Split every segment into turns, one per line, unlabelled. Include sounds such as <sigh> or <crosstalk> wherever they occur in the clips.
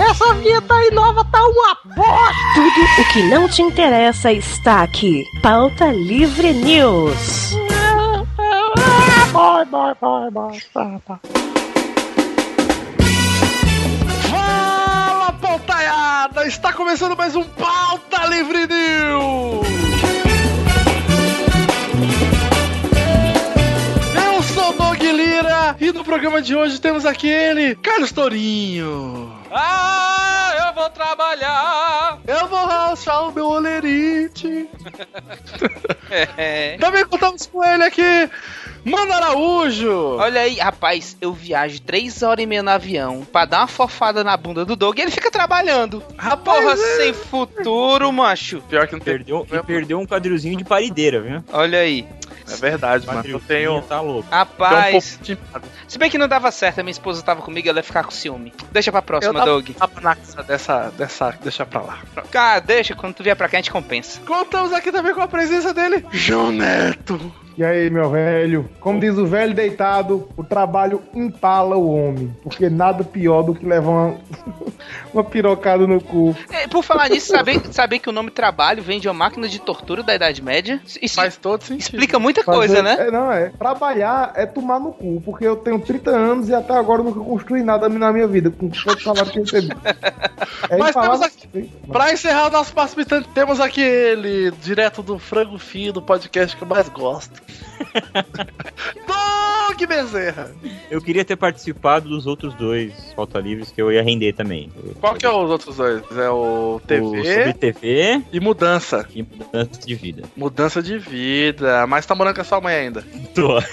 Essa vinheta aí nova tá uma bosta!
Tudo o que não te interessa está aqui. Pauta Livre News.
Vai, vai, vai, vai. Tá, tá.
Fala, pautaiada! Está começando mais um Pauta Livre News! Eu sou o Doug Lira e no programa de hoje temos aqui ele, Carlos Tourinho.
Ah, eu vou trabalhar!
Eu vou rachar o meu olerite. <laughs>
É.
Também contamos com ele aqui, Mano Araújo.
Olha aí, rapaz, eu viajo três horas e meia no avião pra dar uma fofada na bunda do Doug e ele fica trabalhando.
Rapaz,
Porra,
é-
sem futuro, macho.
Pior que não.
Perdeu, perdeu um quadrilzinho de parideira, viu?
Olha aí.
É verdade, mano. Eu tenho.
Tá louco.
tenho um
Rapaz,
pouco de empate.
se bem que não dava certo, a minha esposa tava comigo, ela ia ficar com ciúme. Deixa pra próxima,
Eu
Doug.
Na cara dessa, dessa. Deixa pra lá.
Cara, deixa, quando tu vier pra cá a gente compensa.
Contamos aqui também com a presença dele, João Neto.
E aí, meu velho? Como diz o velho deitado, o trabalho empala o homem. Porque nada pior do que levar uma, <laughs> uma pirocada no cu.
É, por falar nisso, saber, saber que o nome trabalho vem de uma máquina de tortura da Idade Média? Isso
Faz todo sentido.
explica muita
Fazer-
coisa, né?
É, não, é. Trabalhar é tomar no cu. Porque eu tenho 30 anos e até agora eu nunca construí nada na minha vida. Com todo o salário que eu recebi. <laughs> É
Mas
empalar
temos
no-
Pra encerrar o nosso participante, temos aqui ele, direto do Frango Fio, do podcast que eu mais gosto. <laughs> Doug Bezerra.
Eu queria ter participado dos outros dois pauta livres que eu ia render também.
Qual que é os outros dois? É o
O
TV
sobre TV
e Mudança.
e mudança de vida.
Mudança de vida. Mas tá morando com a sua mãe ainda.
Tô. <laughs>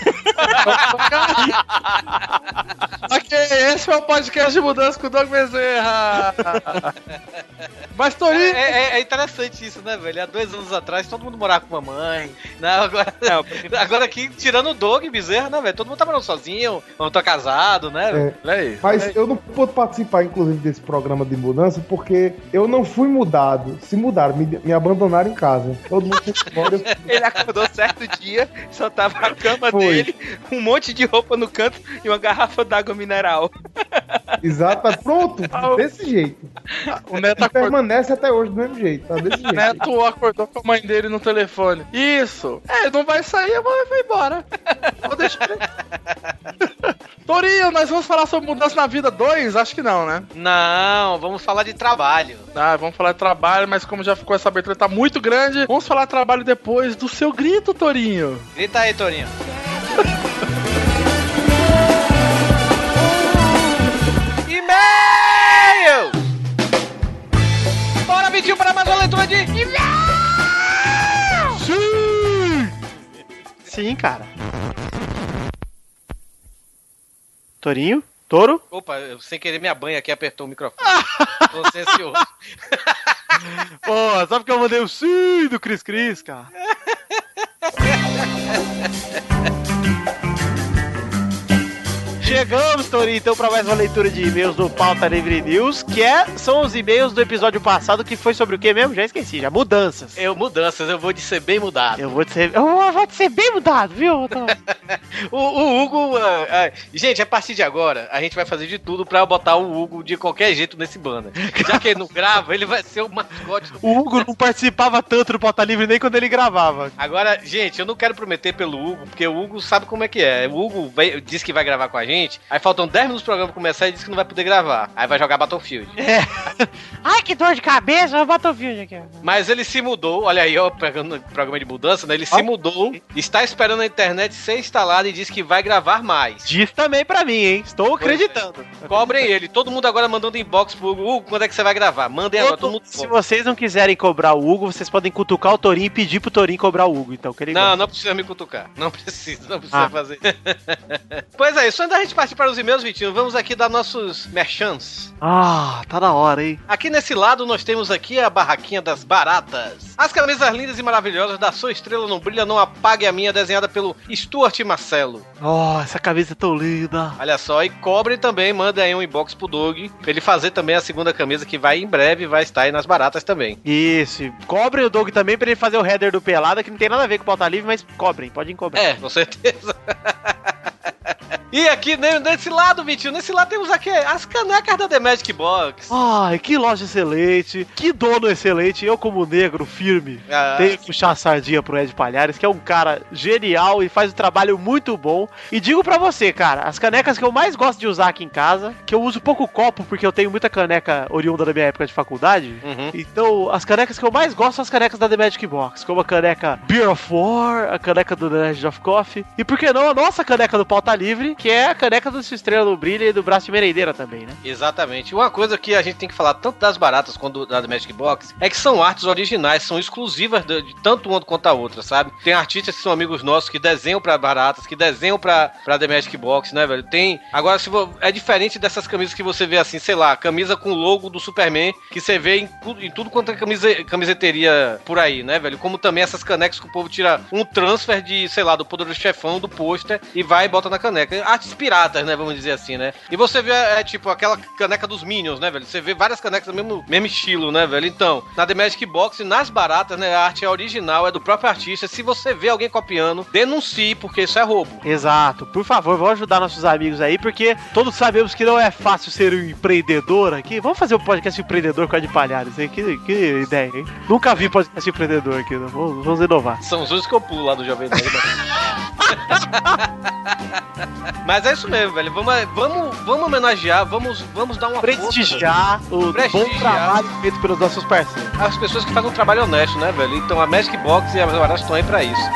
ok, esse é o podcast de mudança com o Doug Bezerra. Mas
É,
Torinho,
é- é interessante isso, né, velho? Há dois anos atrás todo mundo morava com a mãe. Não, agora, <laughs> agora aqui, tirando o Doug Bezerra, né, velho? Todo mundo tá morando sozinho, ou tá casado, né?
É,
olha aí.
Mas eu não pude participar, inclusive, desse programa de mudança, porque eu não fui mudado. Se mudaram, me, me abandonaram em casa. Todo mundo foi embora. eu- <laughs>
Ele acordou certo dia, só tava a cama
Foi.
dele, um monte de roupa no canto e uma garrafa d'água mineral.
Exato, tá pronto, <laughs> desse jeito.
O Neto
E
acordou.
permanece até hoje do mesmo jeito, tá desse jeito.
Neto acordou com a mãe dele no telefone. Isso. É, ele não vai sair, a mãe vai embora. Vou deixar ele. <laughs> Torinho, nós vamos falar sobre mudança na vida 2? Acho que não, né?
Não, vamos falar de trabalho.
Ah, vamos falar de trabalho, mas como já ficou essa abertura tá muito grande, vamos falar de trabalho depois do seu grito, Torinho.
Grita aí, Torinho.
Sim, cara. Torinho? Touro?
Opa, eu, sem querer minha banha aqui apertou o microfone. <laughs> Tô ansioso.
Pô, só porque eu mandei o sim do Cris Cris, cara. <laughs> Chegamos, Torinho, então, para mais uma leitura de e-mails do Pauta Livre News, que é, são os e-mails do episódio passado, que foi sobre o que mesmo? Já esqueci, já. Mudanças.
Eu, mudanças, eu vou de ser bem mudado.
Eu vou te ser, eu vou ser bem mudado, viu? <laughs>
O, o Hugo. ah, ah, gente, a partir de agora, a gente vai fazer de tudo pra botar o Hugo de qualquer jeito nesse banda. Já que ele não grava, ele vai ser o mascote. do-
O Hugo não participava tanto do Pauta Livre nem quando ele gravava.
Agora, gente, eu não quero prometer pelo Hugo, porque o Hugo sabe como é que é. O Hugo vai- disse que vai gravar com a gente, aí faltam 10 minutos pro programa começar e disse que não vai poder gravar. Aí vai jogar Battlefield. <laughs>
Ai, que dor de cabeça, o Battlefield aqui.
Mas ele se mudou, olha aí, ó, pegando programa de mudança, né? Ele se mudou, está esperando a internet ser instalada e disse que vai gravar mais.
Diz também pra mim, hein? Estou acreditando.
Cobrem ele, todo mundo agora mandando inbox pro Hugo, Hugo, quando é que você vai gravar? Mandem agora, todo mundo.
Se vocês não quiserem cobrar o Hugo, vocês podem cutucar o Torinho e pedir pro Torinho cobrar o Hugo. Então, que ele
Não,
gosta.
não precisa me cutucar. Não precisa, não precisa
Ah.
fazer. <laughs> pois é, só antes da gente partir para os e-mails, Vitinho, vamos aqui dar nossos merchants.
Ah, tá da hora, hein?
Aqui nesse lado nós temos aqui a barraquinha das baratas. As camisas lindas e maravilhosas da sua estrela não brilha, não apague a minha, desenhada pelo Stuart Marcelo.
Oh, essa camisa é tão linda.
Olha só, e cobre também, manda aí um inbox pro Doug, pra ele fazer também a segunda camisa que vai em breve, vai estar aí nas baratas também.
Isso, e cobrem o Doug também pra ele fazer o header do Pelada, que não tem nada a ver com o pauta livre, mas cobrem, podem cobrar.
É, com certeza. <laughs> E aqui ne- nesse lado, Vitinho, nesse lado temos aqui as canecas da The Magic Box.
Ai, que loja excelente, que dono excelente. Eu, como negro firme,
Ah,
tenho que puxar a sardinha pro Ed Palhares, que é um cara genial e faz um trabalho muito bom. E digo pra você, cara, as canecas que eu mais gosto de usar aqui em casa, que eu uso pouco copo, porque eu tenho muita caneca oriunda da minha época de faculdade.
Uhum.
Então, as canecas que eu mais gosto são as canecas da The Magic Box, como a caneca Beer of War, a caneca do The Legend of Coffee, e por que não a nossa caneca do Pauta Livre, que é a caneca do Estrela do Brilho e do Braço de Merendeira também, né?
Exatamente. Uma coisa que a gente tem que falar tanto das baratas quanto da Magic Box é que são artes originais, são exclusivas de, de tanto uma quanto a outra, sabe? Tem artistas que são amigos nossos que desenham pra baratas, que desenham pra The Magic Box, né, velho? Tem. Agora, se vo- é diferente dessas camisas que você vê assim, sei lá, camisa com logo do Superman, que você vê em, em tudo quanto é camise- camiseteria por aí, né, velho? Como também essas canecas que o povo tira um transfer de, sei lá, do poder do chefão, do pôster, e vai e bota na caneca. Artes piratas, né? Vamos dizer assim, né? E você vê, é, tipo, aquela caneca dos Minions, né, velho? Você vê várias canecas do mesmo, mesmo estilo, né, velho? Então, na The Magic Box, nas baratas, né? A arte é original, é do próprio artista. Se você vê alguém copiando, denuncie, porque isso é roubo.
Exato. Por favor, vamos ajudar nossos amigos aí, porque todos sabemos que não é fácil ser um empreendedor aqui. Vamos fazer um podcast empreendedor com a de Palhares, hein? Que, que ideia, hein? Nunca vi podcast empreendedor aqui, né? Vamos, vamos inovar.
São os que eu pulo lá do Jovem Nerd. <laughs> Mas é isso mesmo, velho. Vamos, vamos, vamos homenagear, vamos, vamos dar uma força
Prestigiar o
Prestigiar.
bom trabalho feito pelos nossos parceiros.
as pessoas que fazem um trabalho honesto, né, velho? Então a Magic Box e a Baratas estão aí pra isso.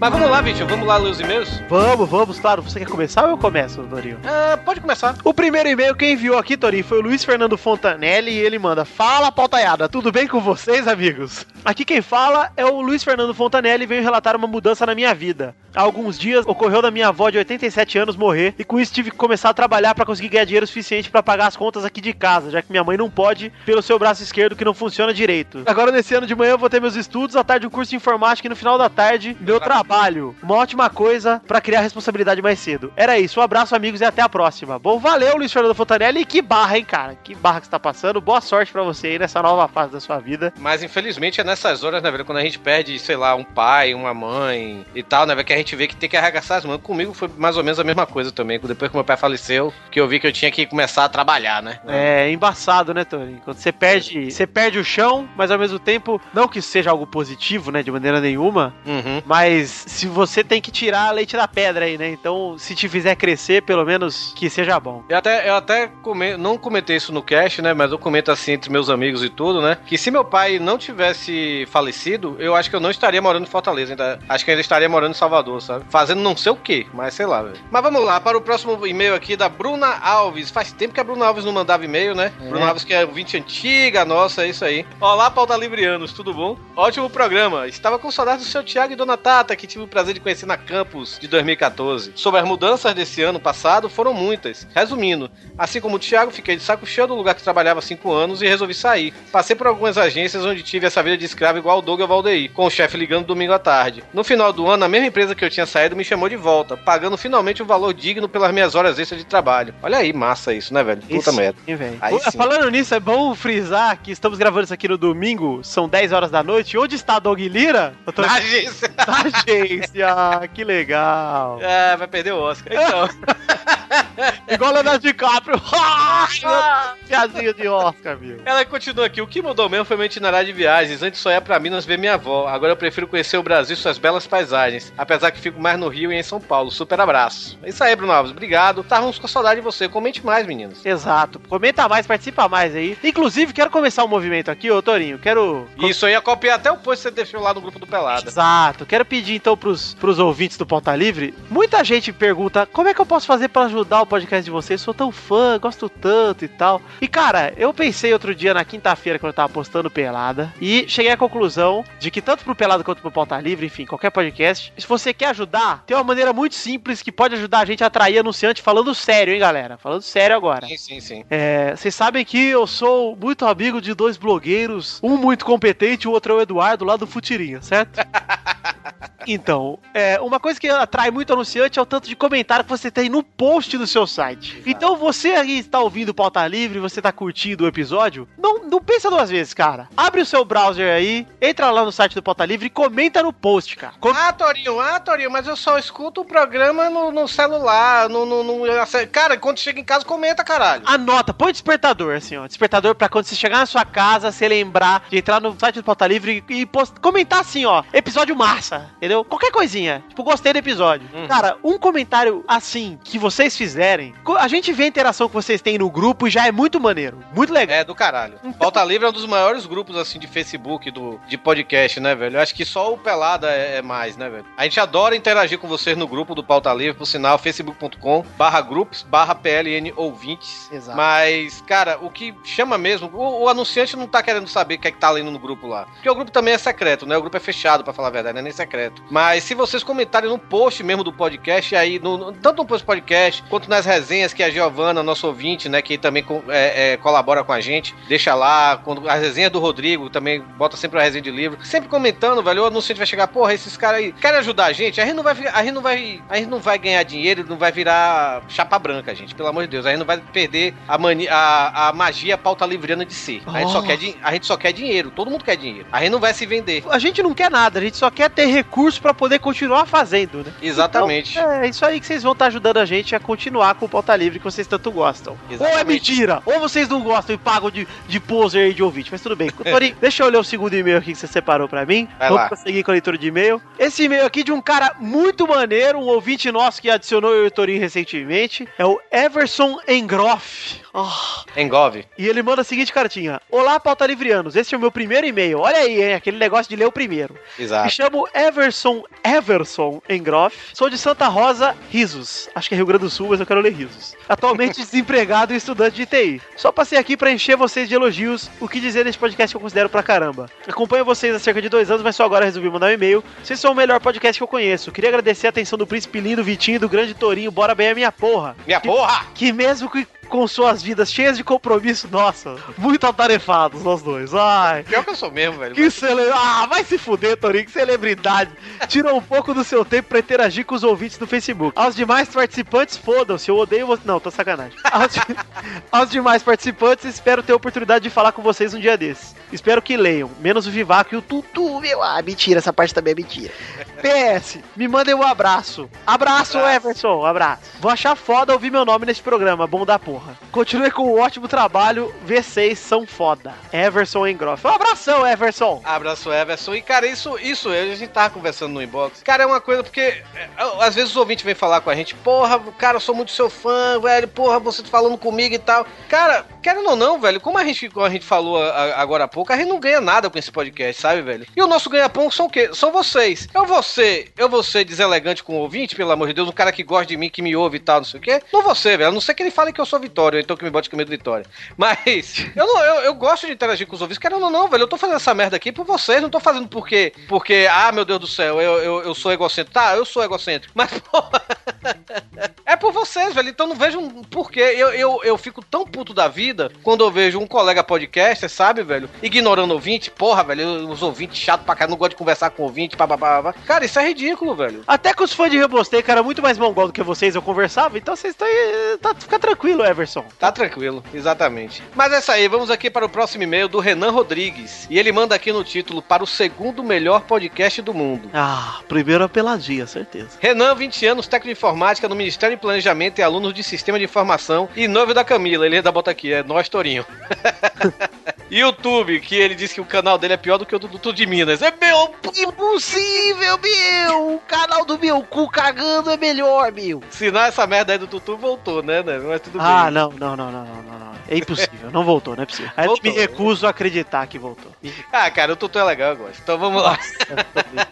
Mas vamos lá, Vitor, vamos lá ler os e-mails?
Vamos, vamos, claro. Você quer começar ou eu começo, Dorinho?
Ah, pode começar.
O primeiro e-mail que enviou aqui, Torinho, foi o Luiz Fernando Fontanelli e ele manda: Fala, pautaiada, tudo bem com vocês, amigos? Aqui quem fala é o Luiz Fernando Fontanelli e veio relatar uma mudança na minha vida. Há alguns dias ocorreu da minha avó de 87 anos morrer e com isso tive que começar a trabalhar para conseguir ganhar dinheiro suficiente para pagar as contas aqui de casa, já que minha mãe não pode pelo seu braço esquerdo que não funciona direito. Agora nesse ano de manhã eu vou ter meus estudos, à tarde um curso de informática e no final da tarde meu trabalho. Uma ótima coisa para criar responsabilidade mais cedo. Era isso, um abraço amigos e até a próxima. Bom, valeu Luiz Fernando Fontanelli e que barra, hein, cara? Que barra que você tá passando. Boa sorte para você aí nessa nova fase da sua vida.
Mas infelizmente é nessas horas, né, velho? Quando a gente perde, sei lá, um pai, uma mãe e tal, né, velho? Que a gente vê que tem que arregaçar as mãos. Comigo foi mais ou menos a mesma coisa também. Depois que meu pai faleceu, que eu vi que eu tinha que começar a trabalhar, né?
É embaçado, né, Tony? Quando você perde, você perde o chão, mas ao mesmo tempo, não que seja algo positivo, né, de maneira nenhuma,
Uhum.
mas se você tem que tirar leite da pedra aí, né? Então, se te fizer crescer, pelo menos que seja bom.
Eu até, eu até come- não comentei isso no cast, né? Mas eu comento assim entre meus amigos e tudo, né? Que se meu pai não tivesse falecido, eu acho que eu não estaria morando em Fortaleza. Ainda, acho que ainda estaria morando em Salvador, sabe? Fazendo não sei o que, mas sei lá, velho. Mas vamos lá, para o próximo e-mail aqui da Bruna Alves. Faz tempo que a Bruna Alves não mandava e-mail, né? Bruna Alves, que é ouvinte antiga, nossa, é isso aí. Olá, pauta livrianos, tudo bom? Ótimo programa. Estava com saudade do seu Thiago e Dona Tata, que tive o prazer de conhecer na Campus de 2014. Sobre as mudanças desse ano passado, foram muitas. Resumindo, assim como o Thiago, fiquei de saco cheio do lugar que trabalhava há 5 anos e resolvi sair. Passei por algumas agências onde tive essa vida de escravo igual o Doug e o Valdeir, com o chefe ligando domingo à tarde. No final do ano, a mesma empresa que eu tinha saído me chamou de volta, pagando finalmente um valor digno pelas minhas horas extras de trabalho. Olha aí, massa isso, né, velho? Puta
Isso,
merda.
hein.
Aí.
Falando nisso, é bom frisar que estamos gravando isso aqui no domingo, são 10 horas da noite. Onde está Doug Lira? Eu tô
Na agência.
na agência, <laughs> que legal.
É, vai perder o Oscar. Então. <laughs> <laughs>
Igual Leonardo DiCaprio. <laughs> Piadinha de Oscar, viu?
Ela continua aqui. O que mudou mesmo foi meu itinerário de viagens. Antes só ia pra Minas ver minha avó. Agora eu prefiro conhecer o Brasil e suas belas paisagens. Apesar que fico mais no Rio e em São Paulo. Super abraço. É isso aí, Bruno Alves. Obrigado. Estávamos com saudade de você. Comente mais, meninos.
Exato. Comenta mais, participa mais aí. Inclusive, quero começar um movimento aqui, ô Torinho. Quero.
Isso, eu ia copiar até o post que você deixou lá no grupo do Pelada.
Exato. Quero pedir então pros, pros ouvintes do Pauta Livre. Muita gente pergunta como é que eu posso fazer pra ajudar o podcast de vocês. Sou tão fã, gosto tanto e tal. E cara, eu pensei outro dia na quinta-feira quando eu tava postando Pelada e cheguei à conclusão de que tanto pro Pelada quanto pro Pauta Livre, enfim, qualquer podcast, se você quer ajudar, tem uma maneira muito simples que pode ajudar a gente a atrair anunciante falando sério, hein, galera? Falando sério agora.
Sim, sim, sim.
É, vocês sabem que eu sou muito amigo de dois blogueiros, um muito competente, o outro é o Eduardo, lá do Futirinha, certo? <laughs> Então, é, uma coisa que atrai muito anunciante é o tanto de comentário que você tem no post do seu site. Então, você aí está ouvindo o Pauta Livre, você está curtindo o episódio, não, não pensa duas vezes, cara. Abre o seu browser aí, entra lá no site do Pauta Livre e comenta no post, cara. Com-
Ah, Torinho, ah, Torinho, mas eu só escuto o programa no, no celular, no, no, no- Cara, quando chega em casa, comenta, caralho.
Anota, põe despertador, assim, ó. Despertador pra quando você chegar na sua casa, você lembrar de entrar no site do Pauta Livre e post- comentar assim, ó. Episódio massa, entendeu? Qualquer coisinha. Tipo, gostei do episódio. Cara, um comentário assim que vocês fizerem, a gente vê a interação que vocês têm no grupo e já é muito maneiro. Muito legal.
É, do caralho. Pauta Livre é um dos maiores grupos, assim, de Facebook, do, de podcast, né, velho? Eu acho que só o Pelada é, é mais, né, velho? A gente adora interagir com vocês no grupo do Pauta Livre, por sinal, facebook.com barra grupos, barra PLN ouvintes.
Exato.
Mas, cara, o que chama mesmo, o, o anunciante não tá querendo saber o que é que tá lendo no grupo lá. Porque o grupo também é secreto, né? O grupo é fechado, pra falar a verdade, não é nem secreto. Mas se vocês comentarem no post mesmo do podcast, aí, no, no- tanto no post podcast, quanto nas resenhas que a Giovana, nosso ouvinte, né, que também é, é, colabora com a gente, deixa lá, quando a resenha do Rodrigo também bota sempre a resenha de livro, sempre comentando, velho, o anunciante vai chegar, porra, esses caras aí querem ajudar a gente, a gente não vai, a gente não vai, a gente não vai ganhar dinheiro, não vai virar chapa branca, gente, pelo amor de Deus, a gente não vai perder a, mani, a, a magia pauta livriana de si. A gente, só
Oh.
quer, a gente só quer dinheiro, todo mundo quer dinheiro. A gente não vai se vender.
A gente não quer nada, a gente só quer ter recurso pra poder continuar fazendo, né?
Exatamente.
Então, é isso aí que vocês vão estar ajudando a gente a continuar com o Pauta Livre que vocês tanto gostam. Ou é
Exatamente.
mentira, ou vocês não gostam e pagam de, de poser e de ouvinte, mas tudo bem. <laughs> Torinho, deixa eu ler o segundo e-mail aqui que você separou pra mim.
Vai
Vamos
lá.
prosseguir com a leitura de e-mail. Esse e-mail aqui de um cara muito maneiro, um ouvinte nosso que adicionou eu e o Torinho recentemente, é o Everson Engroff. Ah,
Engove.
e ele manda a seguinte cartinha: Olá, pauta livrianos, esse é o meu primeiro e-mail. Olha aí, hein, aquele negócio de ler o primeiro. Me
Exato.
chamo Everson Everson Engroff. Sou de Santa Rosa, Risos. Acho que é Rio Grande do Sul, mas eu quero ler Risos. Atualmente <laughs> desempregado e estudante de TI. Só passei aqui pra encher vocês de elogios, o que dizer nesse podcast que eu considero pra caramba. Acompanho vocês há cerca de dois anos, mas só agora resolvi mandar um e-mail. Vocês são o melhor podcast que eu conheço. Queria agradecer a atenção do Príncipe Lindo, Vitinho do Grande Torinho. Bora bem a minha porra.
Minha porra!
Que mesmo que com suas vidas cheias de compromisso, nossa, muito atarefados nós dois. Ai.
Pior que eu sou mesmo, velho.
Que cele... Ah, vai se fuder, Torinho, que celebridade. Tirou um pouco do seu tempo pra interagir com os ouvintes no Facebook. Aos demais participantes, fodam-se, eu odeio você. Não, tô sacanagem. Aos, de- <laughs> Aos demais participantes, espero ter a oportunidade de falar com vocês um dia desses. Espero que leiam, menos o Vivaco e o Tutu, meu. Ah, mentira, essa parte também é mentira. PS, me mandem um abraço. Abraço,
Abraço.
Everson, abraço. Vou achar foda ouvir meu nome nesse programa, bom da porra. Continue com o ótimo trabalho, V6 são foda. Everson Engroff. Um abração, Everson.
Abraço, Everson. E, cara, isso, isso, a gente tava conversando no inbox. Cara, é uma coisa porque é, às vezes os ouvintes vêm falar com a gente, porra, cara, eu sou muito seu fã, velho, porra, você tá falando comigo e tal. Cara, querendo ou não, velho, como a gente, como a gente falou agora há pouco, a gente não ganha nada com esse podcast, sabe, velho? E o nosso ganha-pão são o quê? São vocês. Eu vou ser, eu vou ser deselegante com o ouvinte, pelo amor de Deus, um cara que gosta de mim, que me ouve e tal, não sei o quê. Não você, velho. A não ser que ele fale que eu sou Vitória, então que me bote com medo Vitória. Mas, eu não, eu, eu gosto de interagir com os ouvintes, querendo ou não, velho. Eu tô fazendo essa merda aqui por vocês, não tô fazendo porque, porque ah, meu Deus do céu, eu, eu, eu sou egocêntrico. Tá, eu sou egocêntrico. Mas, <laughs> porra. É por vocês, velho. Então não vejo um porquê. Eu, eu, eu fico tão puto da vida quando eu vejo um colega podcaster, sabe, velho? Ignorando ouvinte. Porra, velho, os ouvintes chato pra caralho, não gosto de conversar com ouvinte, papapá. Cara, isso é ridículo, velho.
Até com os fãs de Rebostei, cara, muito mais mongol do que vocês, eu conversava, então vocês estão aí. Tá, fica tranquilo, Everson.
Tá tranquilo, exatamente. Mas é isso aí, vamos aqui para o próximo e-mail do Renan Rodrigues. E ele manda aqui no título para o segundo melhor podcast do mundo.
Ah, primeiro a peladinha, certeza.
Renan, 20 anos, técnico de informática no Ministério de Planejamento e aluno de Sistema de Informação e noivo da Camila. Ele ainda bota aqui, é nós, Torinho. <laughs> YouTube, que ele disse que o canal dele é pior do que o do Dudu de Minas. É meu!
Impossível, meu! O canal do meu cu cagando é melhor, meu!
Sinal essa merda aí do Tutu voltou, né, né? Mas tudo
Ah,
bem.
não, não, não, não, não, não, não. É impossível, não voltou, não é possível. Aí eu
Voltou.
me recuso a acreditar que voltou.
Ah, cara, o Tutu é legal, eu gosto. Então vamos lá.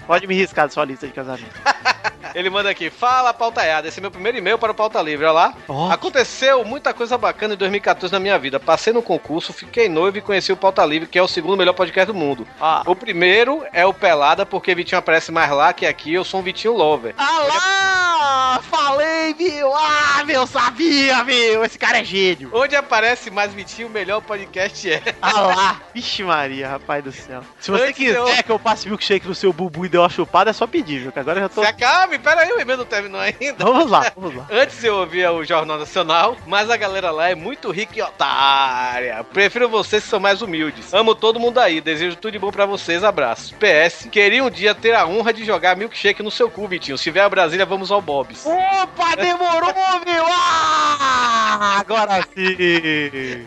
Pode me riscar da sua lista de casamento. <laughs>
Ele manda aqui, fala pautaiada, esse é meu primeiro e-mail para o Pauta Livre, olha lá.
Ó.
Aconteceu muita coisa bacana em 2014 na minha vida. Passei no concurso, fiquei noivo e conheci o Pauta Livre, que é o segundo melhor podcast do mundo.
Ah,
O primeiro é o Pelada, porque Vitinho aparece mais lá que aqui, eu sou um Vitinho Lover.
ah lá! falei, meu! Ah, meu, sabia, meu! Esse cara é gênio!
Onde aparece mais Vitinho, o melhor podcast é.
Ah lá! Vixe Maria, rapaz do céu. Se você
Antes
quiser
eu-
que eu passe milkshake no seu bubu e dê uma chupada, é só pedir, viu? Que agora eu já tô...
Se acabe, pera aí, o e-mail não terminou ainda.
Vamos lá, vamos lá.
Antes eu ouvia o Jornal Nacional, mas a galera lá é muito rica e otária. Prefiro vocês que são mais humildes. Amo todo mundo aí, desejo tudo de bom pra vocês, abraços. PS, queria um dia ter a honra de jogar milkshake no seu cu, Vitinho. Se vier a Brasília, vamos ao Bob's.
Opa, demorou, <laughs> meu! Ah, agora sim! <laughs>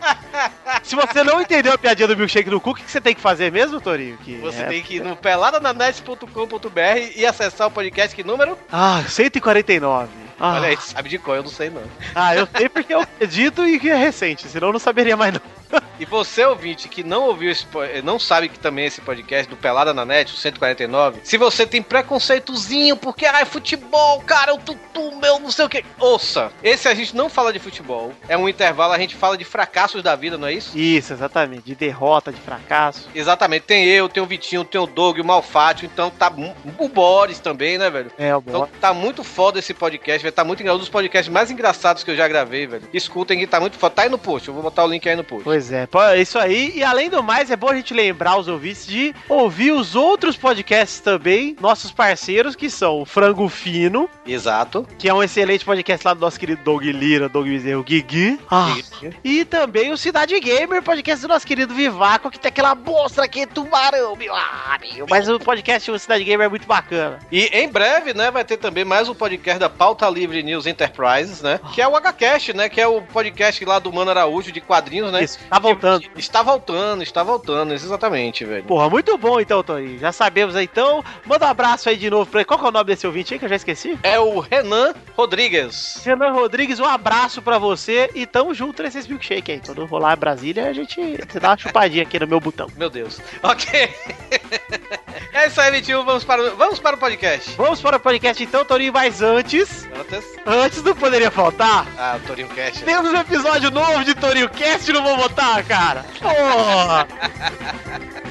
Se você não entendeu a piadinha do milkshake no cu, o que que você tem que fazer mesmo, Torinho? Que
Você
é-
tem que ir no peladananet.com.br e acessar o podcast que número?
Ah, 149. Ah,
Olha aí, sabe de qual, eu não sei não.
Ah, eu sei porque eu acredito e que é recente, senão eu não saberia mais não. <laughs>
E você, ouvinte, que não ouviu esse não sabe que também esse podcast do Pelada na Net, o 149, se você tem preconceitozinho, porque, ah, é futebol, cara, o tutu, meu, não sei o que. Ouça, esse a gente não fala de futebol, é um intervalo, a gente fala de fracassos da vida, não é isso?
Isso, exatamente. De derrota, de fracasso.
Exatamente, tem eu, tem o Vitinho, tem o Doug, o Malfátio, então tá o Boris também, né, velho?
É, o
Então
bom.
tá muito foda esse podcast, velho. Tá muito engraçado. Um dos podcasts mais engraçados que eu já gravei, velho. Escutem que tá muito foda. Tá aí no post. Eu vou botar o link aí no post.
Pois é, é isso aí. E além do mais, é bom a gente lembrar os ouvintes de ouvir os outros podcasts também, nossos parceiros, que são o Frango Fino,
Exato.
que é um excelente podcast lá do nosso querido Doug Lira, Doug Bezerro, Guigui. Ah, e também o Cidade Gamer, podcast do nosso querido Vivaco, que tem aquela monstra aqui, tubarão, meu, meu. Mas o podcast do Cidade Gamer é muito bacana.
E em breve, né, vai ter também mais um podcast da Pauta Livre News Enterprises, né? Que é o HCast, né? Que é o podcast lá do Mano Araújo de quadrinhos, né?
Isso, tá voltando.
Que- Está voltando, está voltando, exatamente, velho.
Porra, muito bom então, Tony. Já sabemos aí, então. Manda um abraço aí de novo pra ele. Qual que é o nome desse ouvinte aí que eu já esqueci?
É o Renan Rodrigues.
Renan Rodrigues, um abraço pra você e tamo junto nesses milkshake aí. Quando rolar em Brasília, a gente dá uma chupadinha aqui no meu botão.
Meu Deus. Ok. <laughs> é isso aí, Vitinho. Vamos para, o- vamos para o podcast.
Vamos para o podcast então, Toninho, mas antes,
Antes.
antes não poderia faltar.
Ah, o Torinho Cash.
Temos um episódio novo de Torinho Cast, não vou botar, cara. Porra!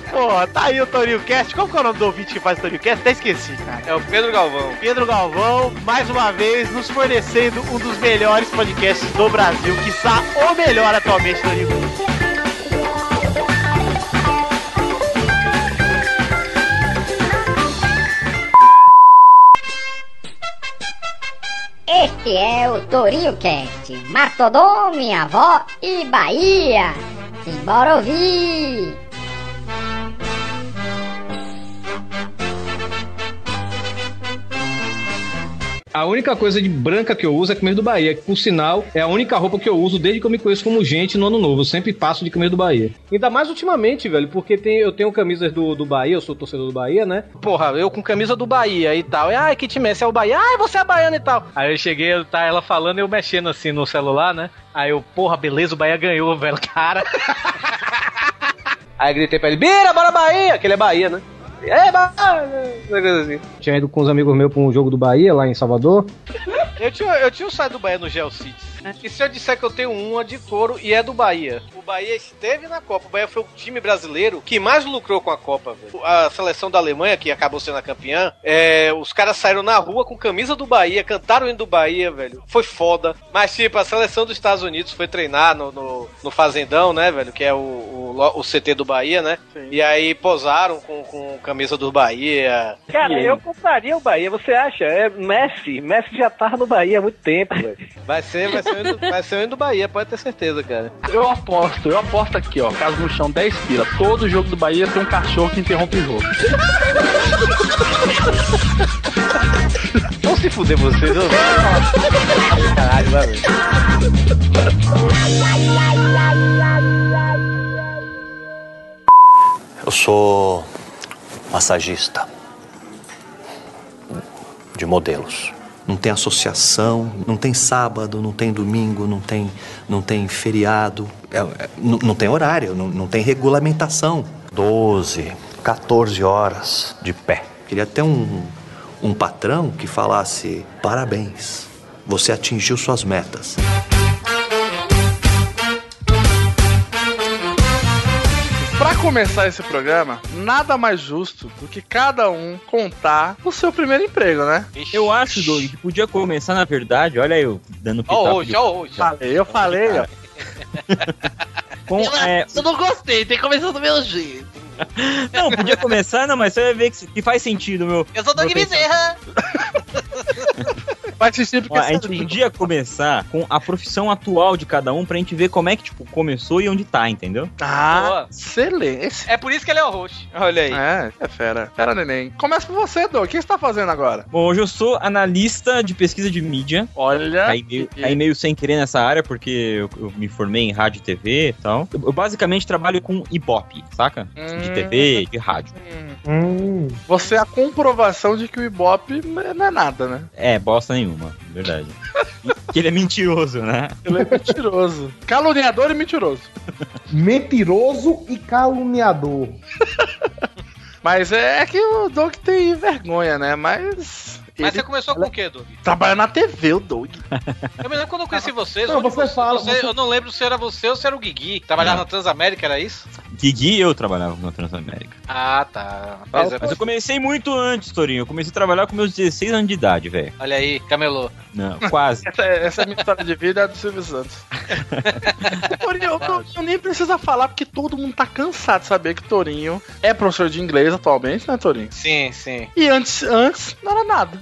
Porra, tá aí o Torinho Cast. Qual que é o nome do ouvinte que faz o Torinho Cast? Até esqueci, cara.
É o Pedro Galvão.
Pedro Galvão, mais uma vez, nos fornecendo um dos melhores podcasts do Brasil, que está o melhor atualmente, Torinho.
Este é o Torinho Cast, Mastodon, minha avó e Bahia. Simbora ouvir!
A única coisa de branca que eu uso é camisa do Bahia, que por sinal é a única roupa que eu uso desde que eu me conheço como gente no ano novo. Eu sempre passo de camisa do Bahia. Ainda mais ultimamente, velho, porque tem, eu tenho camisas do, do Bahia, eu sou torcedor do Bahia, né?
Porra, eu com camisa do Bahia e tal. E, ai, que time é esse? É o Bahia. Ai, você é baiano e tal. Aí eu cheguei, tá ela falando e eu mexendo assim no celular, né? Aí eu, porra, beleza, o Bahia ganhou, velho, <laughs> cara.
Aí eu gritei pra ele, Bira, bora Bahia! Que ele é Bahia, né? É, Bahia! Uma coisa assim. Tinha ido com uns amigos meus pra um jogo do Bahia lá em Salvador.
Eu tinha, eu tinha site do Bahia no Geocities. E se eu disser que eu tenho uma de couro e é do Bahia? O Bahia esteve na Copa. O Bahia foi o time brasileiro que mais lucrou com a Copa, velho. A seleção da Alemanha, que acabou sendo a campeã, é, os caras saíram na rua com camisa do Bahia, cantaram o hino do Bahia, velho. Foi foda. Mas, tipo, a seleção dos Estados Unidos foi treinar no, no, no Fazendão, né, velho? Que é o, o, o CT do Bahia, né? E aí posaram com, com camisa do Bahia.
Cara, eu compraria o Bahia, você acha? É Messi. Messi já tá no Bahia há muito tempo, velho.
Vai ser, vai ser, vai ser o do Bahia, pode ter certeza, cara.
Eu aposto, eu aposto aqui, ó. Caso no chão 10 pila. Todo jogo do Bahia tem um cachorro que interrompe o jogo.
Vão se fuder vocês, eu Caralho, vai.
Eu sou massagista de modelos. Não tem associação, não tem sábado, não tem domingo, não tem, não tem feriado, é- é- não, não tem horário, não, não tem regulamentação. 12, 14 horas de pé. Queria ter um, um patrão que falasse: parabéns, você atingiu suas metas.
Começar esse programa, nada mais justo do que cada um contar o seu primeiro emprego, né?
Eu acho, Doug, que podia começar, na verdade, olha eu dando pitaco.
Ó, hoje,
de-
ó, hoje.
Falei, eu falei, ó. <laughs>
com, é,
Eu não gostei, tem que começar do meu jeito. <laughs>
Não, podia começar, não, mas você vai ver que, que faz sentido, meu.
Eu sou Doug. Bezerra. <laughs>
Vai assistir porque
Ó, a gente podia começar com a profissão atual de cada um pra gente ver como é que, tipo, começou e onde tá, entendeu?
Ah,
Boa.
excelente.
É por isso que ele é o host.
Olha aí.
É, é fera. Fera, neném. Começa por você, Doug. O que você tá fazendo agora?
Bom, hoje eu sou analista de pesquisa de mídia.
Olha.
Caí meio, caí meio sem querer nessa área, porque eu, eu me formei em rádio e TV e tal. Eu, eu basicamente trabalho com Ibope, saca? De
Hum.
TV, de rádio.
Hum,
Você é a comprovação de que o Ibope não é nada, né?
É, bosta nenhuma, verdade. E <laughs> que ele é mentiroso, né?
Ele é mentiroso. Caluniador e mentiroso. <laughs>
mentiroso e caluniador. <laughs>
Mas é que o Doug tem vergonha, né? Mas.
Mas você começou com o quê, Doug?
trabalha na TV, o Doug.
Eu me lembro quando eu conheci vocês.
Não,
onde
você fala, você-
Eu não lembro se era você ou se era o Guigui. Trabalhava
Não.
na Transamérica, era isso?
Guigui e eu trabalhava na Transamérica.
Ah, tá. Mas é-
Mas eu comecei muito antes, Torinho. Eu comecei a trabalhar com meus 16 anos de idade, velho.
Olha aí, camelô.
Não, quase. <laughs>
Essa, é- essa é a minha história de vida é a do Silvio Santos. <laughs> Torinho, o Torinho nem precisa falar, porque todo mundo tá cansado de saber que Torinho é professor de inglês atualmente, né, Torinho?
Sim, sim.
E antes, antes não era nada.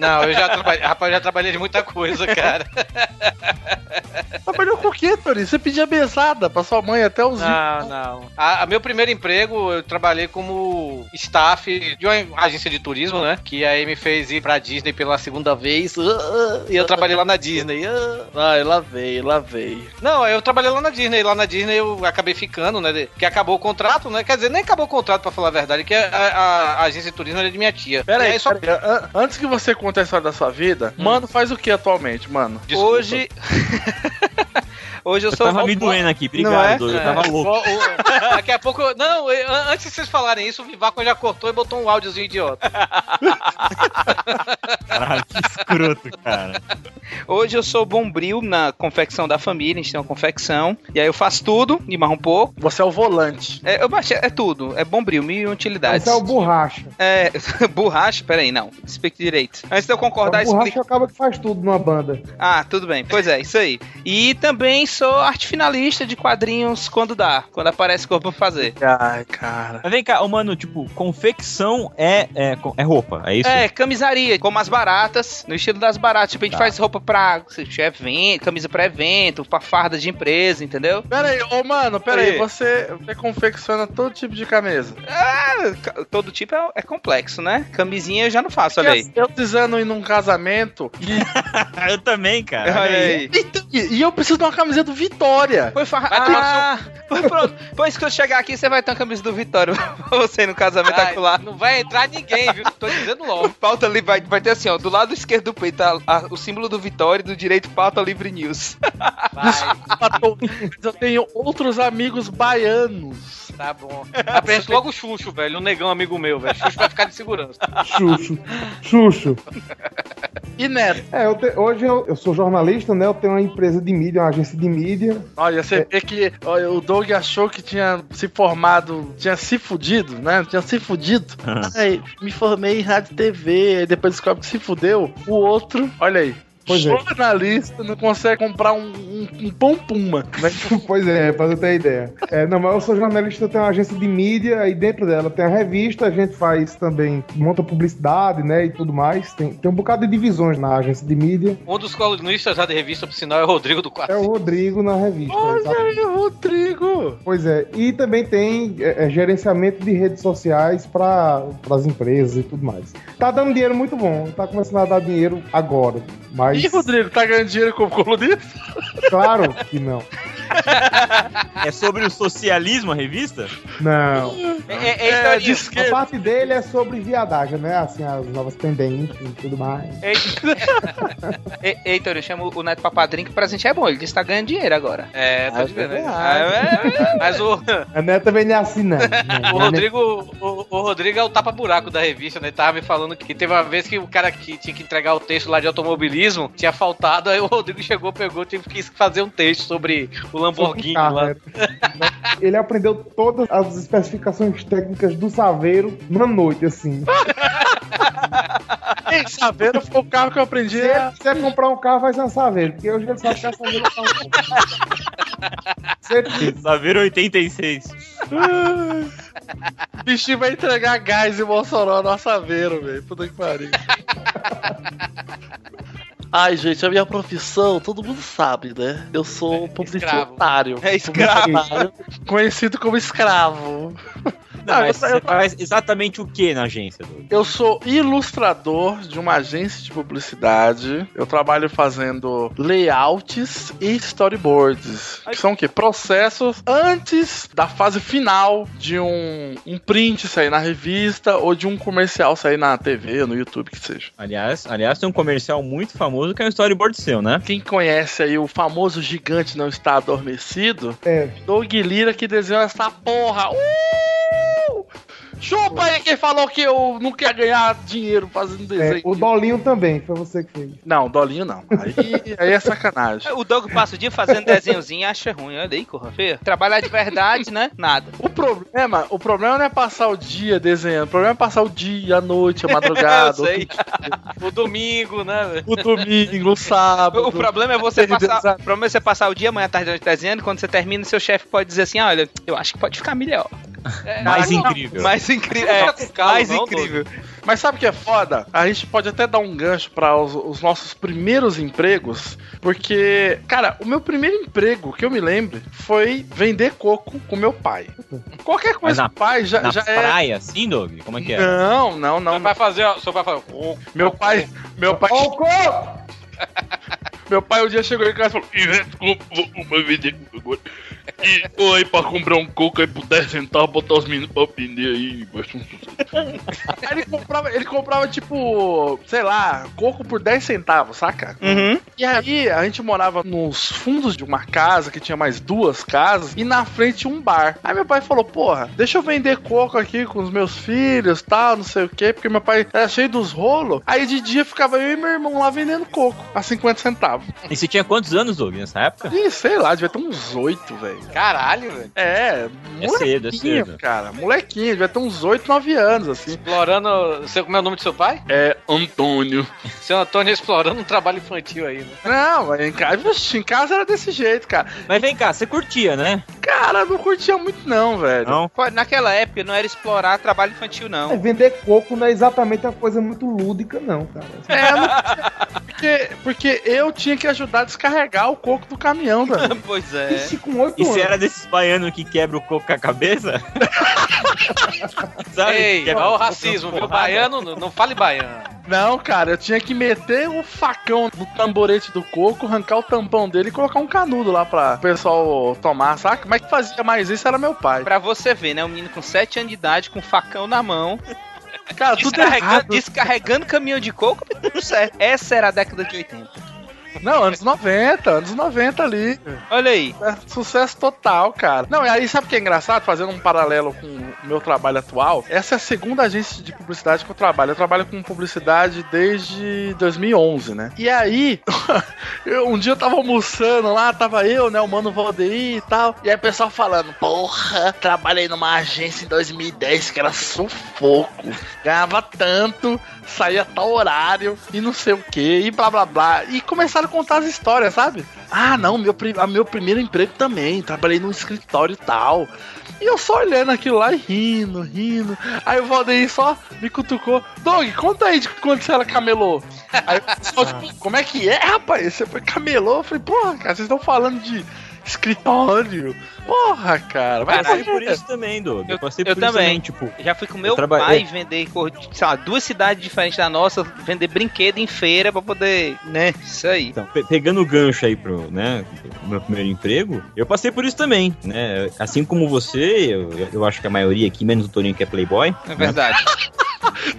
Não, eu já trabalhei. Rapaz, eu já trabalhei de muita coisa, cara. <laughs>
Trabalhou com o quê, Torinho? Você pedia mesada pra sua mãe até os
Não, não. A, a meu primeiro emprego, eu trabalhei como staff de uma agência de turismo, né? Que aí me fez ir pra Disney pela segunda vez. ah, E eu trabalhei lá na Disney. ah.
Ai, lá veio, lá veio.
Não, eu trabalhei lá na Disney. Lá na Disney eu acabei ficando, né? Que acabou o contrato, né? Quer dizer, nem acabou o contrato, pra falar a verdade, que a, a- a agência de turismo era de minha tia.
Pera
E
aí,
só...
pera aí, an- antes que você conte a história da sua vida, mano faz o que atualmente, mano?
Desculpa.
Hoje. <laughs> Hoje eu
Eu
sou.
tava me doendo aqui, obrigado,
é?
Eu tava louco.
O- o- daqui a pouco. Não, antes de vocês falarem isso, o Vivaco já cortou e botou um áudiozinho idiota.
Caralho, que escroto, cara.
Hoje eu sou bombril na confecção da família, a gente tem uma confecção. E aí eu faço tudo, me marro um pouco.
Você é o volante.
É, eu baixei, é tudo, é bombril, mil utilidades.
Esse é o borracha.
É, <laughs> borracha, peraí, não. Explique direito. Antes de eu concordar,
o borracha acaba que faz tudo numa banda.
Ah, tudo bem. Pois é, isso aí. E também sou arte finalista de quadrinhos quando dá, quando aparece coisa pra fazer.
Ai, cara.
Mas vem cá, ô, mano, tipo, confecção é, é, é roupa, é isso?
É, camisaria, como as baratas, no estilo das baratas. Tipo, a gente
Tá.
faz roupa pra tiver evento, camisa pra evento, pra farda de empresa, entendeu?
Pera aí, ô mano, pera aí,
Aí.
você, você confecciona todo tipo de camisa.
Ah, todo tipo é, é complexo, né? Camisinha eu já não faço, olha aí.
Eu precisando ir num casamento <laughs>
eu também, cara.
Olha aí.
e, e eu preciso de uma camiseta do Vitória.
Foi farra... Ah, foi pronto. Pois que eu chegar aqui, você vai ter uma camisa do Vitória <laughs> pra você ir no casamento
Ai,
acular.
não vai entrar ninguém, viu? Tô dizendo logo. <laughs>
Pauta ali vai, vai ter assim, ó, do lado esquerdo do peito a- a- o símbolo do Vitória e do direito pauta livre news.
Vai,
Mas eu tenho outros amigos baianos.
Tá bom. <laughs> Aprende logo o Xuxo, velho. Um negão amigo meu, velho. Xuxo vai ficar de segurança.
Xuxo. Xuxo.
E Neto.
É, eu te- hoje eu, eu sou jornalista, né? Eu tenho uma empresa de mídia, uma agência de mídia.
Olha, você vê que olha, o Doug achou que tinha se formado, tinha se fudido, né? Tinha se fudido. Ai, me formei em rádio e TV, aí depois descobre que se fudeu. O outro, olha aí.
Pois é.
jornalista não consegue comprar um, um, um pão puma. Né? <laughs>
pois é, pra você ter ideia. É, não, mas eu sou jornalista, eu tenho uma agência de mídia, e dentro dela tem a revista, a gente faz também, monta publicidade, né, e tudo mais. Tem, tem um bocado de divisões na agência de mídia.
Um dos colunistas já da revista, por sinal, é o Rodrigo do Quarto.
É o Rodrigo na revista.
Olha aí, Rodrigo.
Pois é, e também tem é, é, gerenciamento de redes sociais para as empresas e tudo mais. Tá dando dinheiro muito bom, tá começando a dar dinheiro agora, mas
Ih, Rodrigo, tá ganhando dinheiro como colunista?
claro que não.
É sobre o socialismo a revista?
Não.
É, é, é,
É,
A parte dele é sobre viadagem, né? Assim, as novas tendências e tudo mais.
Ei, ei, ei, Torinho, chama o Neto pra padrinho que o presente é bom, ele disse que tá ganhando dinheiro agora.
É, tá de vendo, né?
verdade.
Ah, é, Mas o,
A neta vem nem assim, não. <laughs>
o Rodrigo, o, o Rodrigo é o tapa-buraco da revista, né? Ele tava me falando que teve uma vez que o cara que tinha que entregar o texto lá de automobilismo tinha faltado, aí o Rodrigo chegou, pegou, teve que fazer um texto sobre o Lamborghini
carro,
lá.
né? Ele aprendeu todas as especificações técnicas do Saveiro numa noite, assim. <laughs>
Ei, Saveiro foi o carro que eu aprendi
Se quiser comprar um carro, vai ser um Saveiro, porque hoje ele sabe que a Saveiro é um Certeza.
Saveiro 86.
Bichinho vai entregar gás em Mossoró no Saveiro, velho. Puta que pariu. <laughs> Ai, gente, a minha profissão, todo mundo sabe, né? Eu sou publicitário.
É escravo.
Publicitário, Conhecido como escravo.
Não,
Ah,
mas
eu-
você
eu-
faz exatamente o que na agência?
Eu sou ilustrador de uma agência de publicidade. Eu trabalho fazendo layouts e storyboards. Que são o quê? Processos antes da fase final de um, um print sair na revista ou de um comercial sair na TV, no YouTube, que seja.
Aliás, aliás, tem um comercial muito famoso que é um storyboard seu, né?
Quem conhece aí o famoso gigante não está adormecido,
É.
Doug Lira que desenhou essa porra. Uh! Chupa aí quem falou que eu não quer ganhar dinheiro fazendo
É,
desenho.
o Dolinho também, foi você que fez.
Não, Dolinho não. Aí, aí é sacanagem.
O Doug passa o dia fazendo desenhozinho e acha ruim. Olha aí, corra feia. Trabalhar de verdade, né? Nada.
O problema, o problema não é passar o dia desenhando, o problema é passar o dia, a noite, a madrugada, <laughs>
Eu sei.
O domingo, né? velho?
o domingo, o sábado.
O problema é você passar, o problema é você passar o dia, amanhã, tarde, noite desenhando. Quando você termina, seu chefe pode dizer assim: olha, eu acho que pode ficar melhor. É,
Mais
não,
incrível.
Mais incrível. É,
calo,
mais
não,
incrível.
Mas sabe o que é foda? A gente pode até dar um gancho para os, os nossos primeiros empregos, porque, cara, o meu primeiro emprego que eu me lembro foi vender coco com meu pai. Qualquer
Mas
coisa
na,
com o pai já,
na
já é.
praia, sim, Doug? Como é que é?
Não, não, não.
Seu pai fazer, ó, seu pai fazer. "Oh,
Meu pai, meu pai,
Ó, o coco!
meu pai um dia chegou em casa e falou:
agora. E ou aí pra comprar um coco aí por 10 centavos, botar os meninos pra vender aí. vai ser um sucesso.
Aí ele comprava, ele comprava tipo, sei lá, coco por 10 centavos, saca?
Uhum.
E aí a gente morava nos fundos de uma casa que tinha mais duas casas e na frente um bar. Aí meu pai falou: "Porra, deixa eu vender coco aqui com os meus filhos, tal, não sei o quê", porque meu pai era cheio dos rolos. Aí de dia ficava eu e meu irmão lá vendendo coco a 50 centavos.
E você tinha quantos anos, Doug, nessa época?
Ih, sei lá, devia ter uns 8, velho.
Caralho, velho.
É,
É cedo, é
molequinho,
cedo.
cara. Molequinho, devia ter uns 8, 9 anos, assim.
Explorando. Você como é o nome do seu pai?
É Antônio.
Seu Antônio explorando um trabalho infantil aí, né?
Não, mas em casa, em casa era desse jeito, cara.
Mas vem cá, você curtia, né?
Cara, não curtia muito não, velho.
Não?
Naquela época não era explorar trabalho infantil,
É,
não.
vender coco não é exatamente uma coisa muito lúdica, não, cara.
É, não- porque, porque eu tinha que ajudar a descarregar o coco do caminhão, velho. <laughs>
pois é.
Ixi, com oito
E
anos.
Você era desses baianos que quebra o coco com a cabeça? <laughs> Sabe?
Ei,
Quebra
olha o racismo, viu? Baiano, não, não fale baiano.
Não, cara, eu tinha que meter o facão no tamborete do coco, arrancar o tampão dele e colocar um canudo lá pra o pessoal tomar, saca? Mas que fazia mais isso era meu pai.
Pra você ver, né? Um menino com 7 anos de idade, com facão na mão,
Cara, tudo
descarregando,
errado.
descarregando caminhão de coco, tudo certo. Essa era a década de 80.
Não, anos 90, anos 90 ali.
Olha aí.
É, sucesso total, cara. Não, e aí sabe o que é engraçado? Fazendo um paralelo com o meu trabalho atual, essa é a segunda agência de publicidade que eu trabalho. Eu trabalho com publicidade desde 2011, né? E aí, <laughs> eu- um dia eu tava almoçando lá, tava eu, né, o Mano Valdeir e tal. E aí o pessoal falando, porra, trabalhei numa agência em 2010 que era sufoco. Ganhava tanto, saía tal horário e não sei o que, e blá blá blá. E começaram a contar as histórias, sabe? Ah, não, meu, ah, meu primeiro emprego também, trabalhei num escritório e tal. E eu só olhando aquilo lá e rindo, rindo. Aí o Valdeir só me cutucou. Doug, conta aí de quando você era camelô. Aí o pessoal, tipo, <laughs> como é que é, rapaz? Você foi camelô? Eu falei, porra, cara, vocês estão falando de escritório. Porra, cara. Vai
Eu passei por isso também, Doug. Eu, passei
eu
por isso
também.
também, tipo...
Já fui com meu
traba-
pai
é.
vender, sei lá, duas cidades diferentes da nossa, vender brinquedo em feira pra poder, né? Isso aí.
Então, pe- pegando o gancho aí pro, né, pro meu primeiro emprego, eu passei por isso também, né? Assim como você, eu, eu acho que a maioria aqui, menos o Toninho que é playboy,
É verdade. <laughs>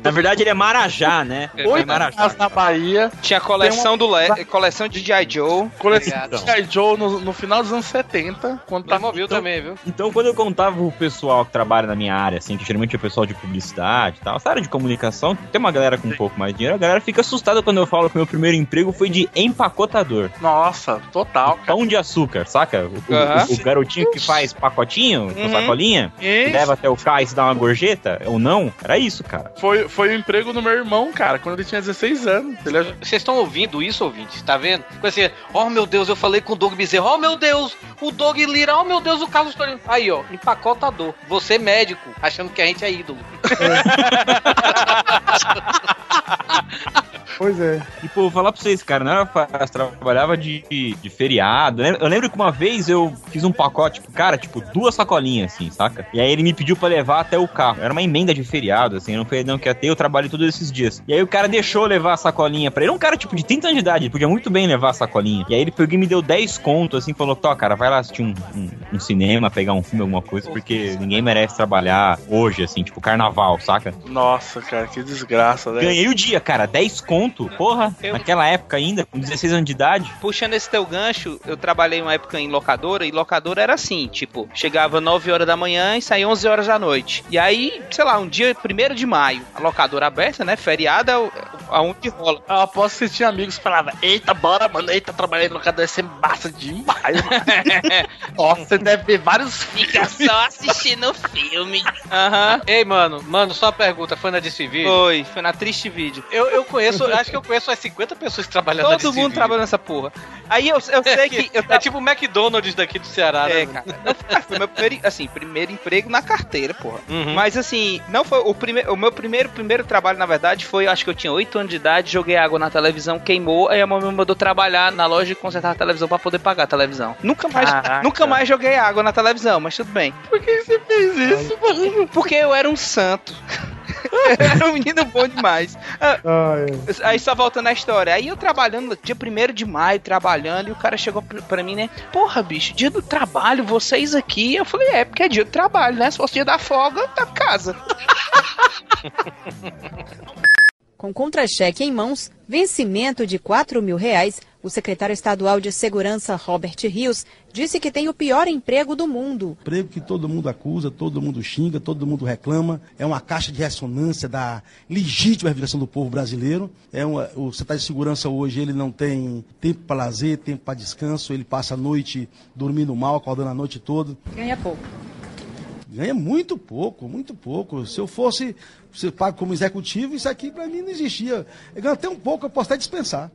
Na verdade, ele é Marajá, né?
Oito
é Marajá.
casas na Bahia.
Tinha coleção do Le... coleção de G.I. Joe.
Coleção
Então.
de G.I. Joe no, no final dos anos 70. Quando tá
Playmobil também, viu?
Então, quando eu contava o pessoal que trabalha na minha área, assim, que geralmente é o pessoal de publicidade e tal, essa área de comunicação, tem uma galera com um pouco mais de dinheiro, a galera fica assustada quando eu falo que meu primeiro emprego foi de empacotador.
Nossa, total.
Pão de açúcar, saca? O, o- o garotinho que faz pacotinho, com
Uhum.
sacolinha, que leva até o cais e dá uma gorjeta, ou não, era isso, cara.
Foi, foi o emprego do meu irmão, cara, quando ele tinha 16 anos. Ele é-
Vocês estão ouvindo isso, ouvintes? Tá vendo? Coisa assim, oh meu Deus, eu falei com o Doug Bezerra, oh meu Deus, o Doug Lira, oh meu Deus, o Carlos Torino. Aí, ó, empacotador. Você médico, achando que a gente é ídolo. <laughs>
Pois é.
E, pô, vou falar pra vocês, cara, não era fácil, trabalhava de, de feriado. Eu lembro que uma vez eu fiz um pacote, tipo, cara, tipo, duas sacolinhas, assim, saca? E aí ele me pediu pra levar até o carro. Era uma emenda de feriado, assim, não foi não que ia ter, eu trabalhei todos esses dias. E aí o cara deixou levar a sacolinha pra ele. Um cara, tipo, de 30 anos de idade, ele podia muito bem levar a sacolinha. E aí ele pegou e me deu 10 conto, assim, falou, tó, cara, vai lá assistir um, um, um cinema, pegar um filme, alguma coisa, porque ninguém merece trabalhar hoje, assim, tipo, carnaval, saca?
Nossa, cara, que desgraça, né?
Ganhei o dia, cara, 10 conto, porra,
Eu-
naquela época ainda, com 16 anos de idade.
Puxando esse teu gancho, eu trabalhei uma época em locadora e locadora era assim, tipo, chegava 9 horas da manhã e saía 11 horas da noite. E aí, sei lá, um dia 1 de maio, a locadora aberta, né? Feriada, aonde rola.
Eu aposto que você tinha amigos que falavam, eita, bora, mano, eita, trabalhei no locador, deve ser massa demais, mano. <laughs> Nossa, você deve ver vários
Fica só assistindo filme. Aham.
Ei, mano, mano, só uma pergunta, foi na Disfiville?
Foi, foi na triste vídeo.
Eu, eu conheço, acho que eu conheço umas 50 pessoas que trabalham na
Todo mundo trabalha nessa porra. Aí eu, eu <laughs> sei que. Eu
É tipo o McDonald's daqui do Ceará,
É,
né?
cara. Não, foi meu primeiro, assim, primeiro emprego na carteira, porra.
Uhum.
Mas assim, não foi o primeiro, o meu primeiro primeiro trabalho na verdade foi, acho que eu tinha 8 anos de idade, joguei água na televisão, queimou, aí a mamãe me mandou trabalhar na loja e consertar a televisão pra poder pagar a televisão. Nunca mais,
Caraca.
nunca mais joguei água na televisão, mas tudo bem.
Por que você fez isso, mano?
Porque eu era um santo. <laughs> era um menino bom demais. Ah,
Ah, é.
Aí só voltando à história. Aí eu trabalhando, dia 1 de maio, trabalhando, e o cara chegou pr- pra mim, né? Porra, bicho, dia do trabalho, vocês aqui. Eu falei, é, porque é dia do trabalho, né? Se fosse dia da folga, tá em casa.
Com contra-cheque em mãos, vencimento de 4 mil reais, o secretário estadual de Segurança, Robert Rios, disse que tem o pior emprego do mundo.
emprego que todo mundo acusa, todo mundo xinga, todo mundo reclama. É uma caixa de ressonância da legítima reivindicação do povo brasileiro. É uma, o secretário de segurança hoje ele não tem tempo para lazer, tempo para descanso. Ele passa a noite dormindo mal, acordando a noite toda.
Ganha pouco.
Ganha muito pouco, muito pouco. Se eu fosse ser pago como executivo, isso aqui para mim não existia. Eu ganho até um pouco, eu posso até dispensar.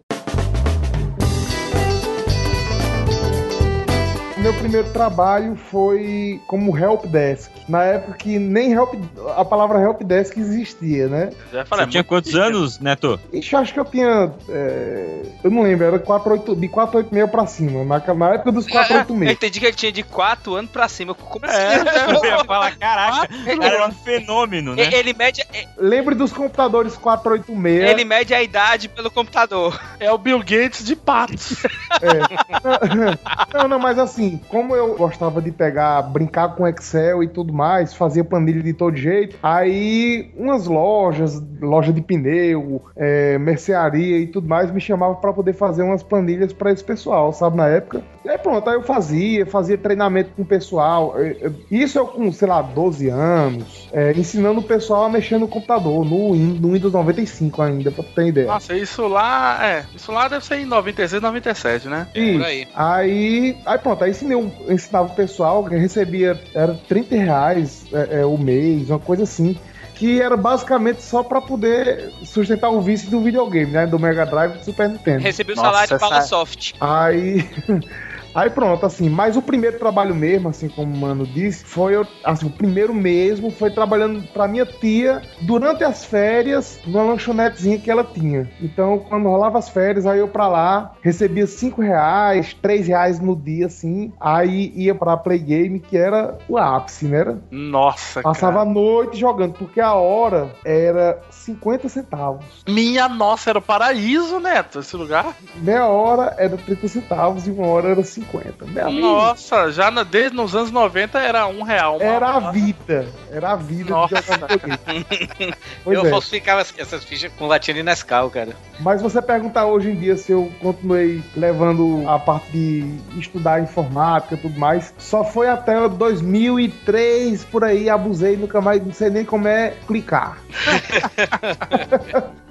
Meu primeiro trabalho foi como help desk. Na época que nem help, a palavra help desk existia, né?
Já
Você tinha quantos anos, Neto?
Ixi, eu acho que eu tinha. é, eu não lembro, era 48, de 486 pra cima. Na, na época dos
Eu
486.
entendi que ele tinha de 4 anos pra cima. Como assim? <laughs>
Eu ia falar, caraca, era um fenômeno, né?
Ele mede,
Lembre dos computadores 486.
ele mede a idade pelo computador.
É o Bill Gates de patos. <laughs>
Não, não, mas assim, como eu gostava de pegar, brincar com Excel e tudo mais, fazia planilha de todo jeito, aí umas lojas, loja de pneu, é, mercearia e tudo mais, me chamavam pra poder fazer umas planilhas pra esse pessoal, sabe, na época. E aí pronto, aí eu fazia, fazia treinamento com o pessoal. É, é, Isso eu com, sei lá, 12 anos, é, ensinando o pessoal a mexer no computador, no, no Windows 95 ainda, pra tu ter ideia.
Nossa, isso lá, é, isso lá deve ser em 96, 97, né?
Isso. aí. Aí, pronto, aí um- ensinava o pessoal, que recebia, era 30 reais é, é, o mês, uma coisa assim. Que era basicamente só pra poder sustentar o vício do videogame, né? Do Mega Drive e do Super Nintendo.
Recebi o salário de Fala Soft.
Aí. <laughs> Aí pronto, assim, mas o primeiro trabalho mesmo, assim como o Mano disse, foi, eu- assim, o primeiro mesmo foi trabalhando pra minha tia durante as férias numa lanchonetezinha que ela tinha. Então, quando rolava as férias, aí eu pra lá, recebia 5 reais, 3 reais no dia, assim, aí ia pra Play Game, que era o ápice, né? Era-
Nossa,
Passava a noite jogando, porque a hora era 50 centavos.
Minha nossa, era o paraíso, Neto, esse lugar.
Meia hora era 30 centavos e uma hora era 50. 50. Meu amigo,
Nossa, já na- desde nos anos 90 era um real. uma-
era a vida. Era a vida de jogar <laughs>
eu
é.
falsificava as- essas fichas com latinha de Nescau, cara.
Mas você perguntar hoje em dia se eu continuei levando a parte de estudar informática e tudo mais, só foi até 2003 por aí, abusei, nunca mais, não sei nem como é clicar. <laughs>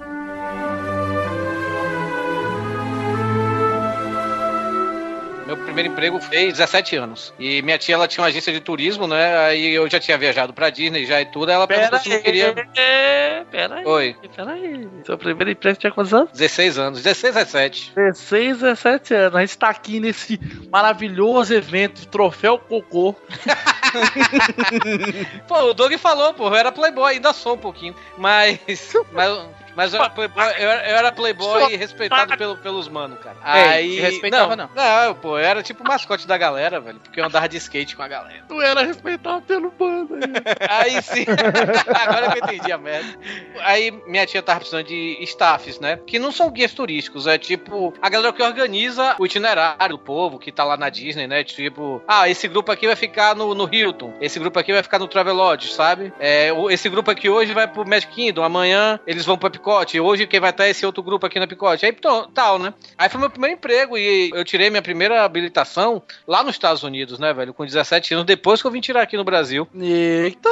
Meu primeiro emprego foi 17 anos. E minha tia, ela tinha uma agência de turismo, né? Aí eu já tinha viajado pra Disney já e tudo. Ela perguntou
Pera
se não queria.
aí, pera aí.
Oi.
Pera aí. Seu primeiro emprego tinha quantos anos?
16 anos. 16, 17.
16, 17 anos. A gente tá aqui nesse maravilhoso evento de troféu cocô. <laughs>
Pô, o Doug falou, pô, eu era playboy, ainda sou um pouquinho. Mas. <laughs> Mas, mas eu, era playboy, eu, era, eu era playboy respeitado pelo, pelos manos, cara.
Ei,
Aí.
respeitava, não?
Não, pô, eu era tipo o mascote da galera, velho. Porque eu andava de skate com a galera.
Tu era respeitado pelo bando. <laughs>
Aí sim. <laughs> Agora que eu entendi a merda. Aí minha tia tava precisando de staffs, né? Que não são guias turísticos, é tipo a galera que organiza o itinerário do povo que tá lá na Disney, né? Tipo, ah, esse grupo aqui vai ficar no, no Hilton, esse grupo aqui vai ficar no Travelodge, sabe? É, esse grupo aqui hoje vai pro Magic Kingdom, amanhã eles vão pro Epicote, hoje quem vai estar é esse outro grupo aqui no Epicote. Aí tal, né? Aí foi meu primeiro emprego e eu tirei minha primeira habilitação lá nos Estados Unidos, né, velho? Com 17 anos, depois que eu vim tirar aqui no Brasil.
Eita!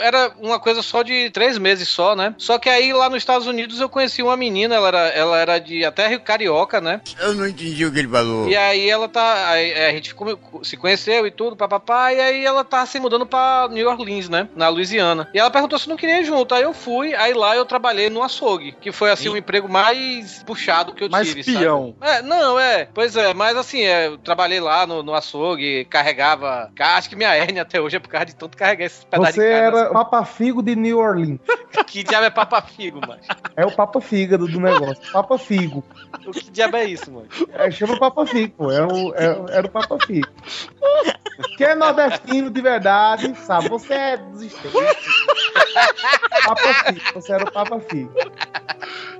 Era uma coisa só de três meses só, né? Só que aí lá nos Estados Unidos eu conheci uma menina, ela era, ela era de até Rio Carioca, né?
Eu não entendi o que ele falou.
E aí ela tá. aí a gente se conheceu e tudo, papapá, e aí ela tá se mudando pra New Orleans, né? Na Louisiana. E ela perguntou se não queria ir junto. Aí eu fui, aí lá eu trabalhei no açougue, que foi assim o emprego mais puxado que eu
Mais
tive.
peão.
Sabe? É, não, é. Pois é, mas assim, é, eu trabalhei lá no, no açougue, carregava. Acho que minha hérnia até hoje é por causa de tanto carregar esses pedaços
Você
de carne.
era Papa Figo de New Orleans. <laughs>
Que diabo é Papa Figo, mano?
É o Papa Fígado do negócio. Papa Figo.
O que diabo é isso, mano?
É, chama Papa Figo, pô. Era o, é- era o Papa Figo. Quem é nordestino de verdade, sabe? Você é desistente. Papa Figo. Você era o Papa Figo.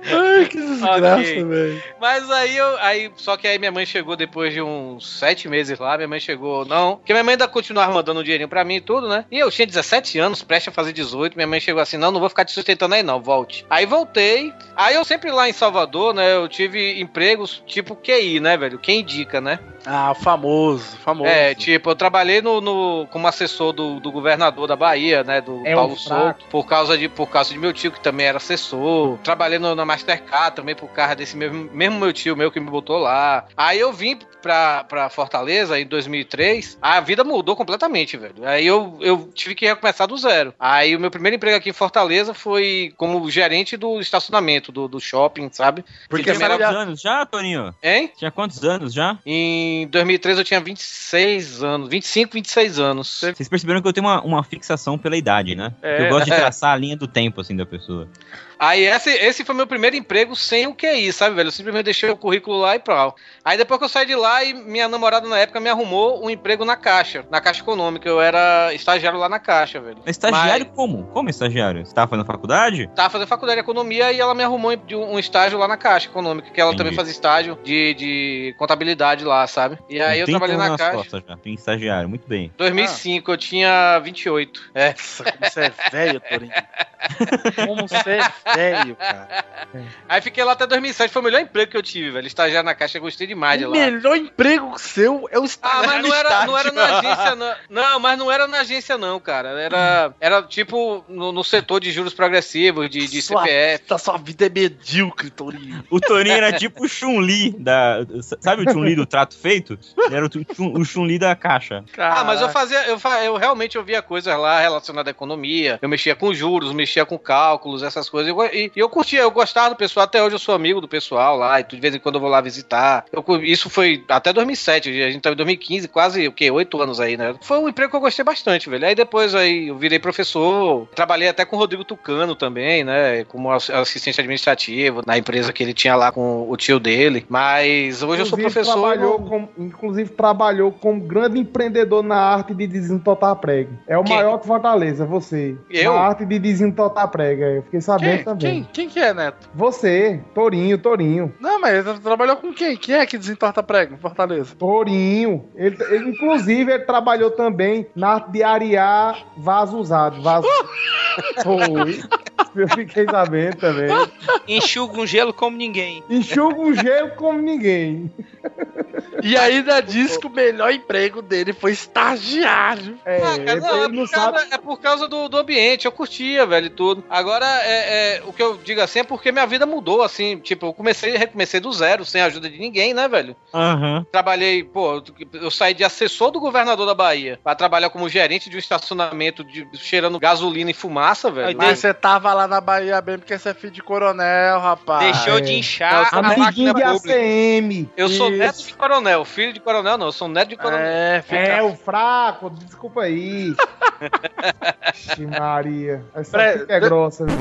Ai, que desgraça,
Ok.
velho.
Mas aí eu. Aí, só que aí minha mãe chegou depois de uns sete meses lá. Minha mãe chegou, não. Porque minha mãe ainda continuava mandando um dinheirinho pra mim e tudo, né? E eu tinha 17 anos, prestes a fazer 18. Minha mãe chegou assim: não, não vou ficar te sustentando aí, não, volte. Aí voltei. Aí eu sempre lá em Salvador, né? Eu tive empregos tipo QI, né, velho? Quem indica, né?
Ah, famoso, famoso.
É, tipo, eu trabalhei no, no- como assessor do, do governador da Bahia, né? Do
É
Paulo
fraco.
Souto, por causa, de, por causa de meu tio, que também era assessor. Trabalhei no, na Mastercard também por causa desse mesmo, mesmo meu tio meu que me botou lá. Aí eu vim pra, pra Fortaleza em 2003, a vida mudou completamente, velho. Aí eu, eu tive que recomeçar do zero. Aí o meu primeiro emprego aqui em Fortaleza foi como gerente do estacionamento do, do shopping, sabe?
Porque
Que
tinha quantos
era-
anos já, Toninho?
Hein?
Tinha quantos anos já?
Em 2003 eu tinha 26 anos, 25, 26 anos.
Vocês perceberam que eu tenho uma, uma fixação pela idade, né?
É.
Eu gosto de <laughs>
É.
traçar a linha do tempo, assim, da pessoa.
Aí esse, esse foi meu primeiro emprego sem o QI, sabe, velho? Eu simplesmente deixei o currículo lá e pronto. Aí depois que eu saí de lá, e minha namorada na época me arrumou um emprego na Caixa, na Caixa Econômica. Eu era estagiário lá na Caixa, velho.
Estagiário como? Como estagiário? Você tava fazendo faculdade?
Tava fazendo faculdade de economia e ela me arrumou um estágio lá na Caixa Econômica, que ela
Entendi.
também fazia estágio de, de contabilidade lá, sabe? E aí eu
30
trabalhei na Caixa.
costas já. Tem estagiário, muito bem.
2005, eu tinha 28. É.
Nossa, como você é velho, Torinho. <laughs> Como você é velho, cara.
Aí fiquei lá até 2007. Foi o melhor emprego que eu tive, velho. Estagiário na Caixa, eu gostei demais de
O
lá.
melhor emprego seu é o
Ah,
estagiário
mas não era, não era na agência, não. Não, mas não era na agência, não, cara. Era, era tipo no, no setor de juros progressivos, de, de
Sua-
CPF.
Sua, sua vida é medíocre, Torinho.
O Toninho era tipo o Chun-Li da. Sabe o Chun-Li do trato feito? Ele era o, Chun- o Chun-Li da caixa.
Ah, mas eu fazia, eu, eu realmente eu via coisas lá relacionadas à economia. Eu mexia com juros, mexia com cálculos, essas coisas. Eu E, e eu curtia, eu gostava do pessoal. Até hoje eu sou amigo do pessoal lá. E de vez em quando eu vou lá visitar. Eu isso foi até 2007. A gente tá em 2015, quase o quê? Oito anos aí, né? Foi um emprego que eu gostei bastante, velho. Aí depois aí eu virei professor. Trabalhei até com o Rodrigo Tucano também, né? Como ass- assistente administrativo na empresa que ele tinha lá com o tio dele. Mas hoje eu sou
Inclusive,
professor.
Trabalhou com, inclusive trabalhou como grande empreendedor na arte de desentotar prego. É o
Quem?
maior que Fortaleza, você.
Eu?
Na arte de desentotar prego. é. Eu fiquei sabendo
Quem?
também.
Quem, quem que é, Neto?
Você, Torinho, Torinho.
Não, mas ele trabalhou com quem? Quem é que desentorta prego em Fortaleza?
Torinho. Ele, ele, inclusive, ele trabalhou também na arte de arear vaso usado. Vaso. <laughs> Foi. Eu fiquei sabendo também.
Enxuga um gelo como ninguém.
Enxuga um gelo como ninguém.
E ainda diz que o melhor emprego dele foi estagiário.
É,
Ah, cara, não, é, por causa, é por causa do, do ambiente, eu curtia, velho, e tudo. Agora, é, é, o que eu digo assim é porque minha vida mudou, assim, tipo, eu comecei, recomecei do zero, sem a ajuda de ninguém, né, velho?
Aham.
Trabalhei, pô, eu saí de assessor do governador da Bahia pra trabalhar como gerente de um estacionamento de, cheirando gasolina e fumaça, velho.
Mas você tava lá na Bahia bem porque você é filho de coronel, rapaz.
Deixou de inchar a
Amiguinho
máquina
de
pública.
ACM.
Eu sou
Isso.
neto de coronel, filho de coronel não, eu sou neto de coronel.
É,
É, o fraco, desculpa aí. <laughs> Ixi, Maria. Essa
Pre-
é grossa, viu?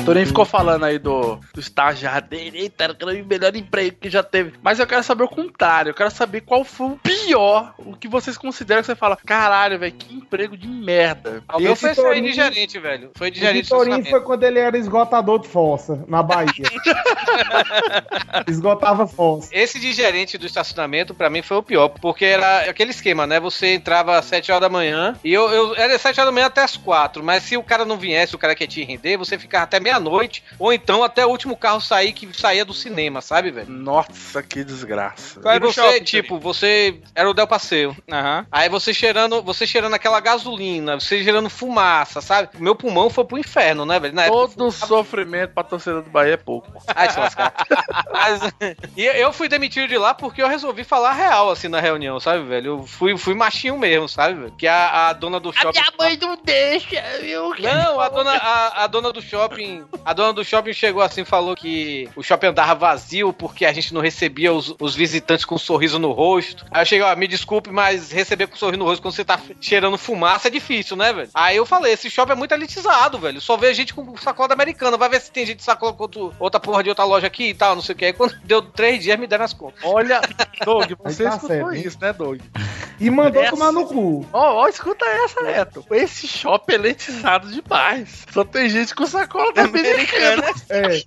O Torinho ficou falando aí do, do estagiário dele, eita, era o melhor emprego que já teve. Mas eu quero saber o contrário, eu quero saber qual foi o pior, o que vocês consideram que você fala, caralho, velho, que emprego de merda.
O meu
Esse
foi aí de
Torinho-
gerente, velho. Foi de
O
gerente
Vitorinho
estacionamento.
foi quando ele era esgotador de fossa, na Bahia. <laughs> Esgotava fossa.
Esse de gerente do estacionamento, pra mim, foi o pior, porque era aquele esquema, né? Você entrava às 7 horas da manhã, e eu, eu era 7 horas da manhã até as 4, mas se o cara não viesse, o cara quer te render, você ficava até meia-noite, ou então até o último carro sair, que saía do cinema, sabe, velho?
Nossa, que desgraça.
E você, tipo, você era o Del Passeio. Aí você cheirando, você cheirando aquela gasolina, você cheirando fumaça, sabe? Meu pulmão foi pro inferno, né, velho? Na época,
Todo sofrimento pra torcida do Bahia é pouco. <laughs>
Ai, se lascar. Mas, e eu fui demitido de lá porque eu resolvi falar real, assim, na reunião, sabe, velho? Eu fui, fui machinho mesmo, sabe, velho? Que a, a dona do shopping...
minha mãe não deixa, viu?
Não, a dona, a, a dona do shopping... A dona do shopping chegou assim e falou que o shopping andava vazio porque a gente não recebia os, os visitantes com um sorriso no rosto. Aí eu cheguei, ó, me desculpe, mas receber com um sorriso no rosto quando você tá cheirando fumaça é difícil, né, velho? Aí eu falei, esse shopping é muito elitizado, velho. Só vê gente com sacola da americana. Vai ver se tem gente de sacola com outro- outra porra de outra loja aqui e tal, não sei o que. Aí quando deu três dias, me deram as contas.
Olha, <laughs> Doug, você
tá
escutou
certo,
isso, né, Doug?
E mandou
Essa-
tomar no cu.
Ó, ó, escuta essa, Neto. Esse shopping é elitizado demais. Só tem gente com sacola da americana.
É.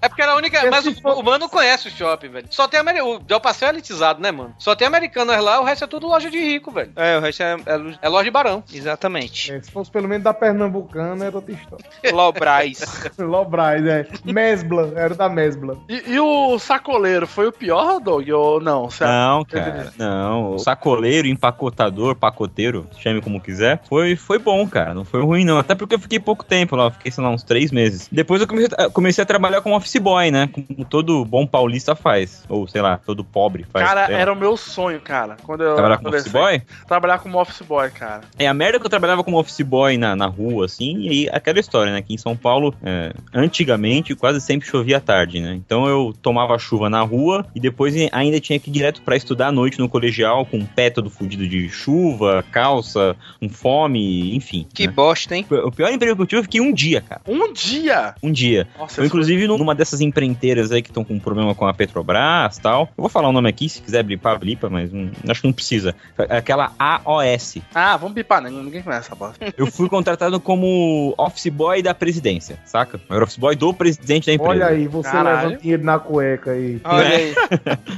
É porque era a única. Mas o, o mano não conhece o shopping, velho. Só tem americano. O Del Passeio é elitizado, né, mano? Só tem americanas lá, o resto é tudo loja de rico, velho.
É, o resto é,
É loja de barão.
Exatamente.
É, se fosse pelo menos da Pernambucana, era outra história. <laughs>
Lobrais. <laughs>
Lobrais, é. Mesbla, era da Mesbla.
E, e o sacoleiro foi o pior, Doug? Ou não? Você
Não, cara, não. O sacoleiro, empacotador, pacoteiro, chame como quiser, foi, foi bom, cara. Não foi ruim, não. Até porque eu fiquei pouco tempo lá, fiquei, sei lá, uns três meses. Depois eu comecei, a- comecei a trabalhar como office boy, né? Como todo bom paulista faz. Ou, sei lá, todo pobre faz.
Cara, era o meu sonho, cara. Quando eu
Trabalhar como office boy?
Trabalhar como office boy, cara.
É, a merda que eu trabalhava como office boy na, na rua, assim, e aí aquela história, né? Aqui em São Paulo, é, antigamente, quase sempre chovia à tarde, né? Então eu tomava chuva na rua e depois ainda tinha que ir direto pra estudar à noite no colegial, com o pé todo fudido de chuva, calça, com fome, enfim.
Que
né?
bosta, hein?
O pior emprego que eu tive, eu fiquei um dia, cara.
Um dia?
Um dia.
Nossa,
eu, inclusive, numa dessas empreiteiras aí que estão com problema com a Petrobras e tal. Eu vou falar o nome aqui, se quiser blipar, blipa, mas hum, acho que não precisa. Aquela AOS.
Ah, vamos bipar, né? Ninguém conhece essa bosta. <laughs>
Eu fui contratado como office boy da presidência, saca? Eu era office boy do presidente da empresa.
Olha aí, você
Caralho.
leva dinheiro na cueca aí.
Olha aí.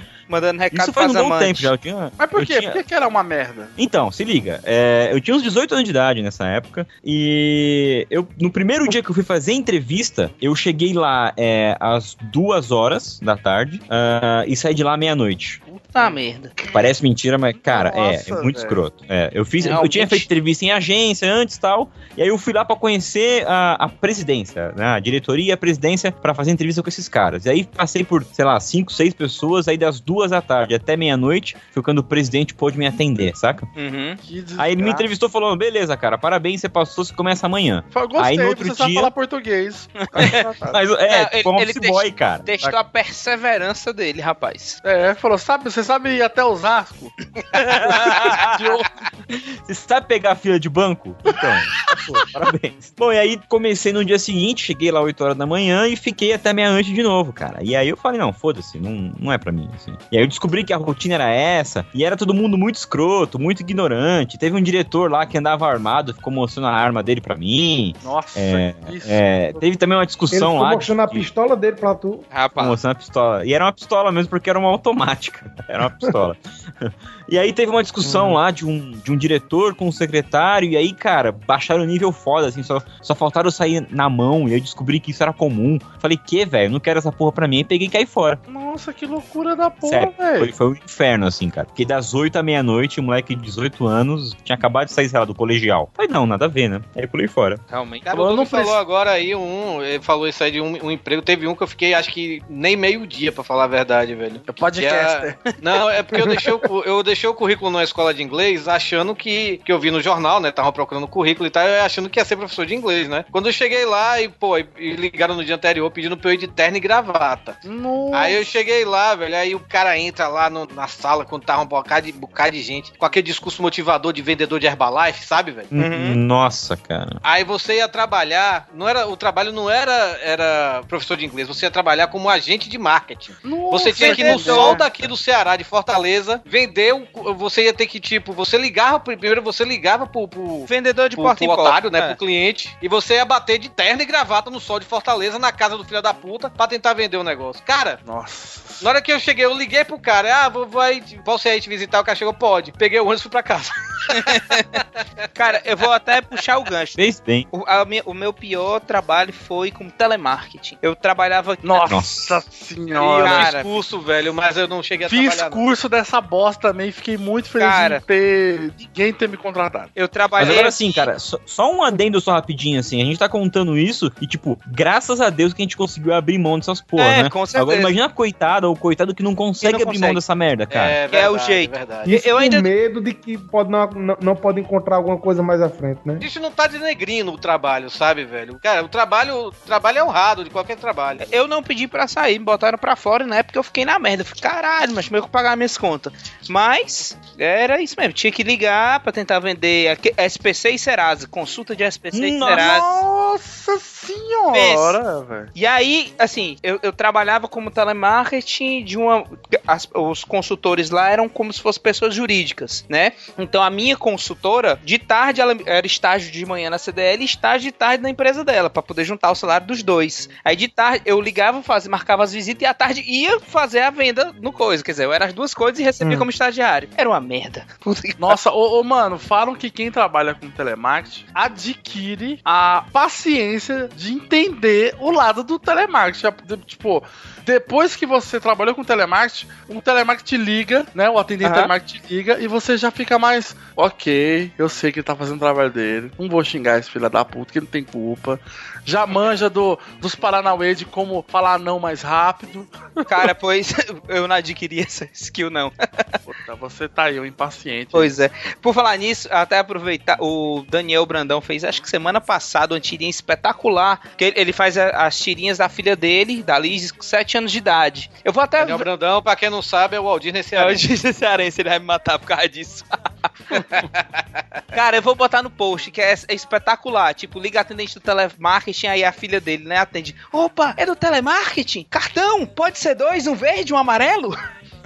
<laughs> Mandando recado
Isso faz um bom tempo já. Eu tinha,
Mas por
eu
quê?
tinha-
Por que, que era uma merda?
Então, se liga. é, eu tinha uns 18 anos de idade nessa época. E eu, no primeiro dia que eu fui fazer entrevista, eu cheguei lá é, às duas horas da tarde ah, e saí de lá meia-noite.
Puta merda.
Parece mentira, mas, cara, é,
Nossa,
é muito
velho.
escroto. É, eu fiz, eu
Realmente.
tinha feito entrevista em agência antes e tal, e aí eu fui lá pra conhecer a, a presidência, né, a diretoria e a presidência pra fazer entrevista com esses caras. E aí passei por, sei lá, cinco, seis pessoas, aí das duas da tarde até meia-noite, foi quando o presidente pôde me atender, saca?
Uhum.
Aí ele me entrevistou falou: beleza, cara, parabéns, você passou, você começa amanhã.
Foi- Gostei,
Aí no outro
você sabe
dia-
falar português. <laughs>
Mas é,
Não,
tipo um office
testou-
boy, cara.
Testou a perseverança dele, rapaz.
É, falou, sabe, você sabe ir até Osasco? <laughs>
Você sabe pegar a fila de banco? Então, pô, parabéns. Bom, e aí comecei no dia seguinte, cheguei lá 8 horas da manhã e fiquei até meia-noite de novo, cara. E aí eu falei, não, foda-se, não, não é pra mim, assim. E aí eu descobri que a rotina era essa, e era todo mundo muito escroto, muito ignorante. Teve um diretor lá que andava armado, ficou mostrando a arma dele pra mim.
Nossa,
É,
isso.
é, teve também uma
Ele
discussão
ficou
lá.
mostrando a pistola dele pra tu.
Rapaz. Mostrando a pistola. E era uma pistola mesmo, porque era uma automática. <laughs> Era uma pistola. <laughs> e aí teve uma discussão lá de um, de um diretor com um secretário, e aí, cara, baixaram o nível foda, assim, só, só faltaram sair na mão, e eu descobri que isso era comum. Falei, que, velho, não quero essa porra pra mim, e peguei e caí fora.
Nossa, que loucura da porra,
Sério, foi, foi um inferno, assim, cara. Porque das 8 à meia-noite, um moleque de 18 anos tinha acabado de sair, sei lá, do colegial. Falei, não, nada a ver, né? Aí eu pulei fora.
Realmente.
Cara, o Doug falou agora aí um, ele falou isso aí de um, um emprego. Teve um que eu fiquei, acho que nem meio dia, pra falar a verdade, velho. É
podcaster.
Não, é porque eu deixei, o, eu deixei o currículo na escola de inglês achando que, que eu vi no jornal, né? Tava procurando currículo e tal, achando que ia ser professor de inglês, né? Quando eu cheguei lá e, pô, e e ligaram no dia anterior pedindo pra eu ir de terno e gravata. Aí eu cheguei lá, velho, aí o cara entra lá no- na sala quando tava um bocado de, bocado de gente, com aquele discurso motivador de vendedor de Herbalife, sabe, velho?
Nossa, cara.
Aí você ia trabalhar, não era, o trabalho não era, era professor de inglês, você ia trabalhar como agente de marketing. você tinha que ir no sol daqui do Ceará, de Fortaleza, vender, o- você ia ter que, tipo, você ligava, primeiro você ligava pro, pro
vendedor de
pro,
porta em
pro
porta,
otário, né,
é.
pro cliente, e você ia bater de terno e gravata no sol de Fortaleza, na casa do filho da puta, pra tentar vender o negócio. Cara,
Nossa.
Na hora que eu cheguei, eu liguei pro cara, ah, vou, vou aí, você aí te visitar, o cara chegou, pode. Peguei o ônibus e fui pra casa. <laughs>
Cara, eu vou até puxar o gancho.
Fez bem.
O, a o meu pior trabalho foi com telemarketing. Eu trabalhava.
Nossa
E
senhora.
eu fiz curso, velho, mas eu não cheguei a
Fiz
trabalhar. não.
curso dessa bosta também, fiquei muito feliz
Cara.
de ter ninguém ter me contratado.
Eu
Mas
trabalhei.
agora sim, cara, só, só um adendo só rapidinho, assim. A gente tá contando isso e, tipo, graças a Deus que a gente conseguiu abrir mão dessas porra,
É,
né?
com certeza.
Agora imagina a ou o coitado que não consegue
não
abrir mão
consegue.
dessa merda, cara.
É,
Que é o
verdade,
jeito.
verdade.
Isso
Eu ainda-
medo de que pode não, não, não pode encontrar alguma coisa mais à frente, né?
A gente não tá denegrindo o trabalho, sabe, velho? Cara, o trabalho, o trabalho é honrado de qualquer trabalho.
Eu não pedi pra sair, me botaram pra fora e na época eu fiquei na merda. Eu falei, caralho, mas como é que eu pagar minhas contas? Mas era isso mesmo, tinha que ligar pra tentar vender aque- SPC e Serasa, consulta de SPC e Serasa.
Nossa senhora, velho.
E aí, assim, eu, eu trabalhava como telemarketing de uma. as- os consultores lá eram como se fossem pessoas jurídicas, né? Então a minha consultora, de tarde, ela era estágio de manhã na CDL e estágio de tarde na empresa dela, pra poder juntar o salário dos dois. Aí de tarde eu ligava, fazia, marcava as visitas e à tarde ia fazer a venda no coisa. Quer dizer, eu era as duas coisas e recebia como estagiário. Era uma merda. <laughs>
Nossa, ô, ô, mano, falam que quem trabalha com telemarketing adquire a paciência de entender o lado do telemarketing. Tipo, depois que você trabalhou com telemarketing, o telemarketing liga, né? O atendente
Aham.
telemarketing liga e você já fica mais, ok, eu sei que ele tá fazendo o trabalho dele. Não vou xingar esse filho da puta, que ele não tem culpa. Já manja do, dos Paranauê de como falar não mais rápido.
Cara, pois <laughs> eu não adquiri essa skill, não.
Puta, você tá aí, um impaciente.
Pois é. Por falar nisso, até aproveitar, o Daniel Brandão fez, acho que semana passada, uma tirinha espetacular. Que ele, faz as tirinhas da filha dele, da Liz, com 7 anos de idade. Eu vou até.
Daniel Brandão, pra quem não sabe, é o Aldir nesse
É o Disney Cearense, ele vai me matar por causa disso. <laughs> <laughs> Cara, eu vou botar no post, que é, é espetacular. Tipo, liga atendente do telemarketing, aí a filha dele, né, atende. Opa, é do telemarketing? Cartão, pode ser dois, um verde, um amarelo?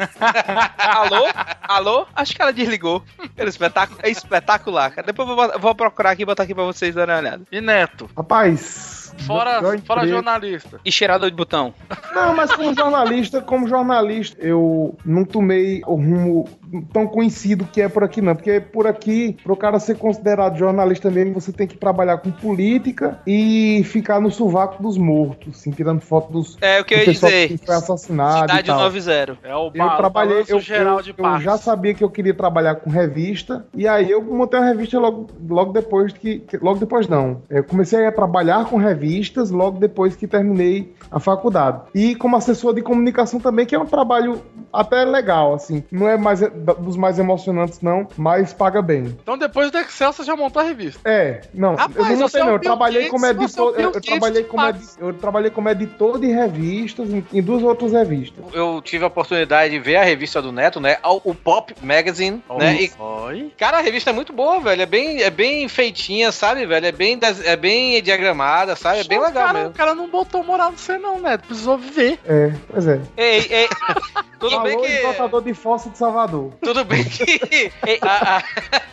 <laughs> Alô? Alô? Acho que ela desligou. É, espetáculo, é espetacular, cara. Depois eu vou, vou procurar aqui e botar aqui pra vocês darem uma olhada.
E Neto?
Rapaz.
Fora, fora jornalista.
E cheirador de botão.
Não, mas como jornalista, como jornalista, eu não tomei o rumo tão conhecido que é por aqui, não. Porque por aqui, pro cara ser considerado jornalista mesmo, você tem que trabalhar com política e ficar no sovaco dos mortos, assim, tirando foto dos
É o que eu ia dizer.
que foi assassinado.
Cidade
tal.
90.
É o
Eu trabalhei, eu,
geral
eu,
de
eu
Passos.
já sabia que eu queria trabalhar com revista, e aí eu montei uma revista logo, logo depois que, que- Logo depois não. Eu comecei a trabalhar com revistas logo depois que terminei a faculdade. E como assessor de comunicação também, que é um trabalho até legal, assim. Não é mais dos mais emocionantes, não, mas paga bem.
Então depois do Excel você já montou a revista.
É, não,
Rapaz,
eu não montei
o
não, eu trabalhei como editor, eu, eu trabalhei como edi- eu trabalhei como editor de revistas em, em duas outras revistas.
Eu tive a oportunidade de ver a revista do Neto, né? O o Pop Magazine, né? E,
Oi.
cara, a revista é muito boa, velho. É bem, é bem feitinha, sabe, velho? É bem, des- é bem diagramada, sabe? É bem legal
cara,
mesmo.
O cara não botou moral no você não, né? Precisou viver.
É, pois é.
Ei, ei, <laughs> tudo bem
Alô,
que.
exportador de fóssil de Salvador.
Tudo bem que <laughs> a-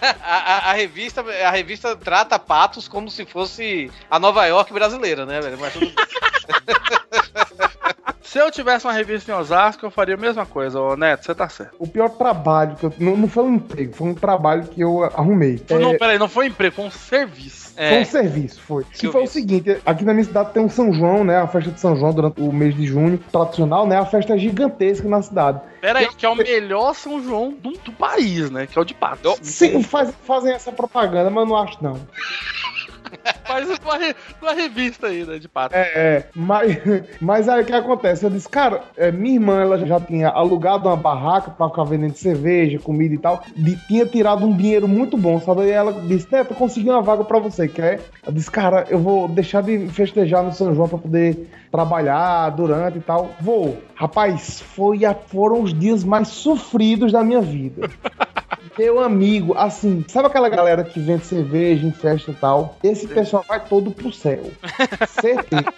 a- a- a revista, a revista trata patos como se fosse a Nova York brasileira, né, velho? Mas tudo <laughs>
Se eu tivesse uma revista em Osasco, eu faria a mesma coisa, ô Neto, você tá certo.
O pior trabalho que eu. Não, não foi um emprego, foi um trabalho que eu arrumei.
Foi- Não,
É,
peraí, não foi emprego, foi um serviço.
Foi um serviço, foi. Que foi o seguinte, aqui na minha cidade tem um São João, né? A festa de São João durante o mês de junho, tradicional, né? A festa é gigantesca na cidade.
Peraí, que é o melhor São João do, do país, né? Que é o de Patos.
Sim, faz- fazem essa propaganda, mas eu não acho não.
Faz uma, re- uma revista aí, né, de Patos.
É, é, mas, <laughs> mas aí o que acontece? Eu disse, cara, é, minha irmã ela já tinha alugado uma barraca pra ficar vendendo cerveja, comida e tal, de- tinha tirado um dinheiro muito bom, sabe? Aí ela disse, Neto, consegui uma vaga pra você, quer? Eu disse, cara, eu vou deixar de festejar no São João pra poder trabalhar durante e tal. Vou. Rapaz, foi a- foram os dias mais sofridos da minha vida. <laughs> Meu amigo, assim, sabe aquela galera que vende cerveja em festa e tal? Esse pessoal vai todo pro céu. Certeza.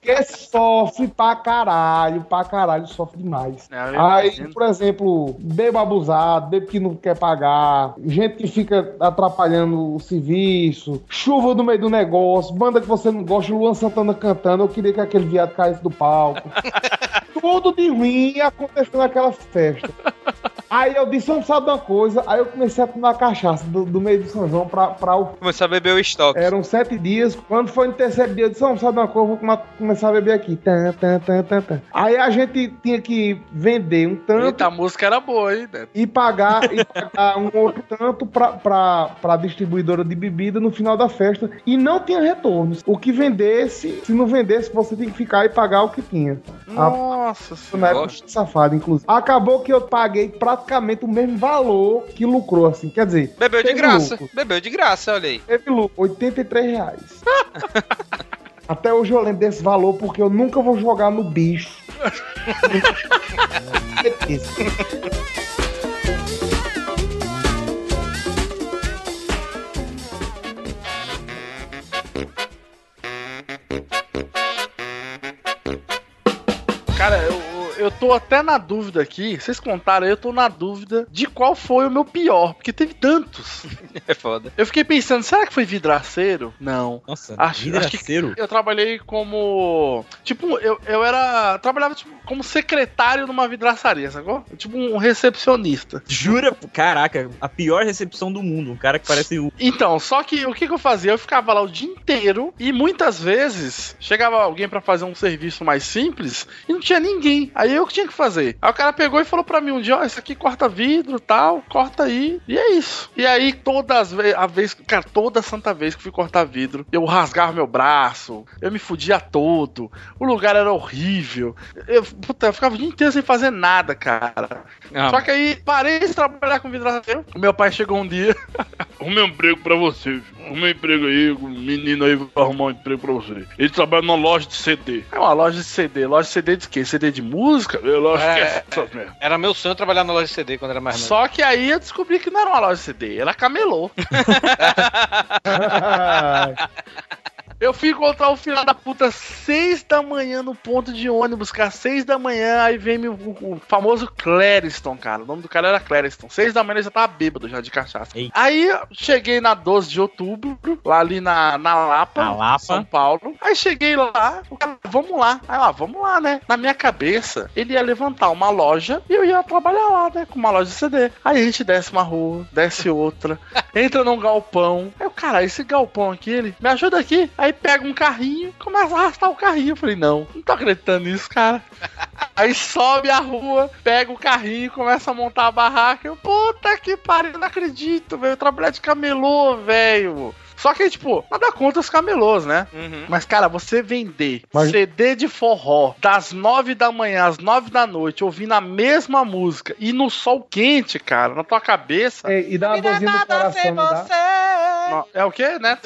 Porque sofre pra caralho, pra caralho, sofre demais.
Eu
Aí,
imagino.
por exemplo, bebo abusado, bebo que não quer pagar, gente que fica atrapalhando o serviço, chuva no meio do negócio, banda que você não gosta, Luan Santana cantando, eu queria que aquele viado caísse do palco. <laughs> Tudo de ruim aconteceu naquela festa. Aí eu disse, vamos saber de uma coisa. Aí eu comecei a tomar cachaça do, do meio do São João pra, pra o.
Começou a beber o estoque.
Eram sete dias. Quando foi no terceiro dia, eu disse, vamos saber de uma coisa, eu vou come- começar a beber aqui. Tan, tan, tan, tan, tan. Aí a gente tinha que vender um tanto
Eita, a música era boa, hein, Neto?
e pagar, e pagar um outro tanto pra, pra, pra distribuidora de bebida no final da festa. E não tinha retornos. O que vendesse, se não vendesse, você tinha que ficar e pagar o que tinha. A-
Nossa
na época, safado, inclusive. Acabou que eu paguei praticamente o mesmo valor que lucrou, assim. Quer dizer,
Bebeu de graça.
lucro.
Bebeu de graça, olha aí.
Teve lucro, 83 reais. <laughs> Até hoje eu lembro desse valor porque eu nunca vou jogar no bicho.
Cara, eu, eu tô até na dúvida aqui. Vocês contaram aí, eu tô na dúvida de qual foi o meu pior, porque teve tantos. <laughs>
É foda.
Eu fiquei pensando, será que foi vidraceiro? Não.
Nossa,
Acho,
vidraceiro?
acho que eu trabalhei como. Tipo, eu, eu era. Trabalhava tipo, como secretário numa vidraçaria, sacou? Tipo um recepcionista.
Jura? Caraca, a pior recepção do mundo. Um cara que parece o.
Então, só que o que, que eu fazia? Eu ficava lá o dia inteiro e muitas vezes chegava alguém pra fazer um serviço mais simples e não tinha ninguém. Aí eu que tinha que fazer. Aí o cara pegou e falou pra mim um dia: Ó, isso aqui corta vidro tal, corta aí. E é isso. E aí todas as a vez, cara, toda santa vez que fui cortar vidro, eu rasgava meu braço, eu me fudia todo, o lugar era horrível. Eu, puta, eu ficava o dia inteiro sem fazer nada, cara.
Ah.
Só que aí parei de trabalhar com vidraceiro. O meu pai chegou um dia.
Arrumei um emprego pra você. filho. Um emprego aí, o menino aí vai arrumar um emprego pra você. Ele trabalha numa loja de CD.
É uma loja de CD. Loja de CD de quê? CD de música?
Eu acho que
É,
é essas merda.
Era meu sonho trabalhar na loja de CD quando era mais novo.
Só que aí eu descobri que não era uma loja de CD, era camelô. Eu fui encontrar o filho da puta seis da manhã no ponto de ônibus, cara. Seis da manhã, aí vem o, o famoso Clériston, cara. O nome do cara era Clériston. Seis da manhã ele já tava bêbado já de cachaça. Aí eu cheguei na 12 de outubro, lá ali na, na Lapa,
Na Lapa.
São Paulo. Aí cheguei lá, o cara, vamos lá. Aí lá, vamos lá, né? Na minha cabeça, ele ia levantar uma loja e eu ia trabalhar lá, né? Com uma loja de CD. Aí a gente desce uma rua, desce outra, <laughs> entra num galpão. Aí o cara, esse galpão aqui, ele me ajuda aqui. Aí pega um carrinho, começa a arrastar o carrinho. Eu falei, não, não tô acreditando nisso, cara. <laughs> Aí sobe a rua, pega o carrinho, começa a montar a barraca. Eu, puta que pariu, não acredito, velho. Trabalhar de camelô, velho. Só que, tipo, nada contra os camelôs, né?
Uhum.
Mas, cara, você vender
Mas-
CD de forró das nove da manhã às nove da noite, ouvindo a mesma música e no sol quente, cara, na tua cabeça.
É, e dá uma dorzinha no coração, não
É o quê, né?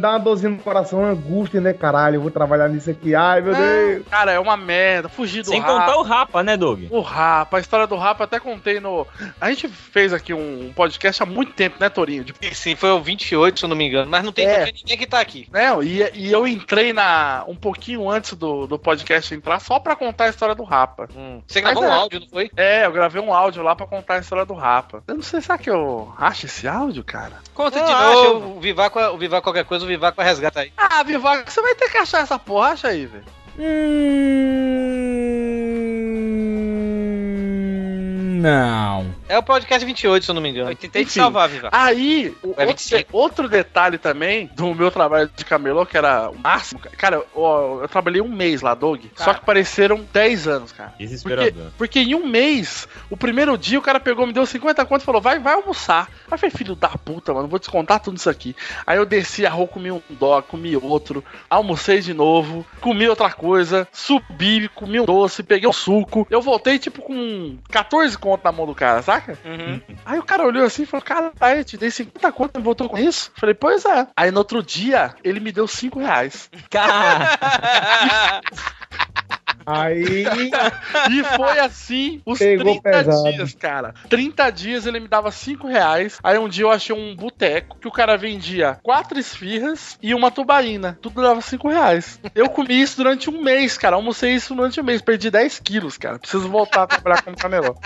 Dá uma dorzinha no coração, uma angústia, né, caralho? Eu vou trabalhar nisso aqui. Ai, meu Deus.
Cara, é uma merda. Fugir do
Sem
rapa.
contar o Rapa, né, Doug?
O Rapa, a história do Rapa, eu até contei no. A gente fez aqui um podcast há muito tempo, né, Torinho? De...
Sim, foi o 28, se eu não me engano. Mas não tem
É.
ninguém que tá aqui.
Né? E, e eu entrei na um pouquinho antes do, do podcast entrar só pra contar a história do Rapa.
Você gravou
Mas
um
é.
áudio, não foi?
É, eu gravei um áudio lá pra contar a história do Rapa. Eu não sei, será que eu acho esse áudio, cara?
Conta
Eu
de
acho.
novo. O Vivaco, o Vivaco qualquer coisa, o Vivaco resgata aí.
Ah, Vivaco, você vai ter que achar essa porra, acha aí, velho.
Não.
É o podcast 28, se eu não me engano.
Eu tentei te
Enfim.
salvar, Vivaco.
Aí, o-
É
outro,
25.
outro detalhe também do meu trabalho de camelô, que era o máximo. Cara, eu, eu trabalhei um mês lá, Doug. Só que pareceram 10 anos, cara. Porque,
Desesperador.
porque em um mês, o primeiro dia, o cara pegou, me deu 50 conto e falou: vai, vai almoçar. Aí eu falei, filho da puta, mano, vou descontar tudo isso aqui. Aí eu desci a rua, comi um dó, comi outro, almocei de novo, comi outra coisa, subi, comi um doce, peguei um suco. Eu voltei, tipo, com 14 conto na mão do cara, saca?
Uhum.
Aí o cara olhou assim e falou: Cara, eu te dei 50 conto e voltou com isso? Falei, pois é. Aí no outro dia, ele me deu 5 reais.
Cara, <laughs>
Aí.
E foi assim os
Pegou
30
pesado.
dias, cara. 30 dias ele me dava 5 reais. Aí um dia eu achei um boteco que o cara vendia quatro esfirras e uma tubaína. Tudo dava 5 reais. Eu comi isso durante um mês, cara. Almocei isso durante um mês. Perdi 10 quilos, cara. Preciso voltar a trabalhar como camelô.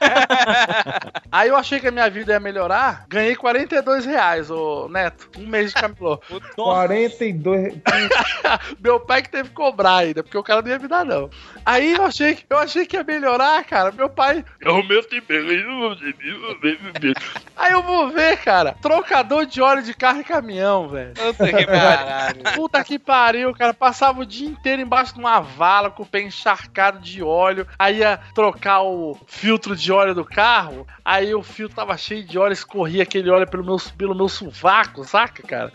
<laughs> Aí eu achei que a minha vida ia melhorar. Ganhei 42 reais, ô Neto. Um mês de camelô.
42. <laughs>
Meu pai que teve que cobrar ainda, porque o cara não ia me dar, não. Aí eu achei, que- eu achei que ia melhorar, cara. Meu pai.
Eu mesmo te peguei.
Aí eu vou ver, cara. Trocador de óleo de carro e caminhão, velho.
Puta que <laughs> caralho.
Puta que pariu, cara. Passava o dia inteiro embaixo de uma vala com o pé encharcado de óleo. Aí ia trocar o filtro de óleo do carro. Aí o filtro tava cheio de óleo, escorria aquele óleo pelo meu, pelo meu sovaco, saca, cara?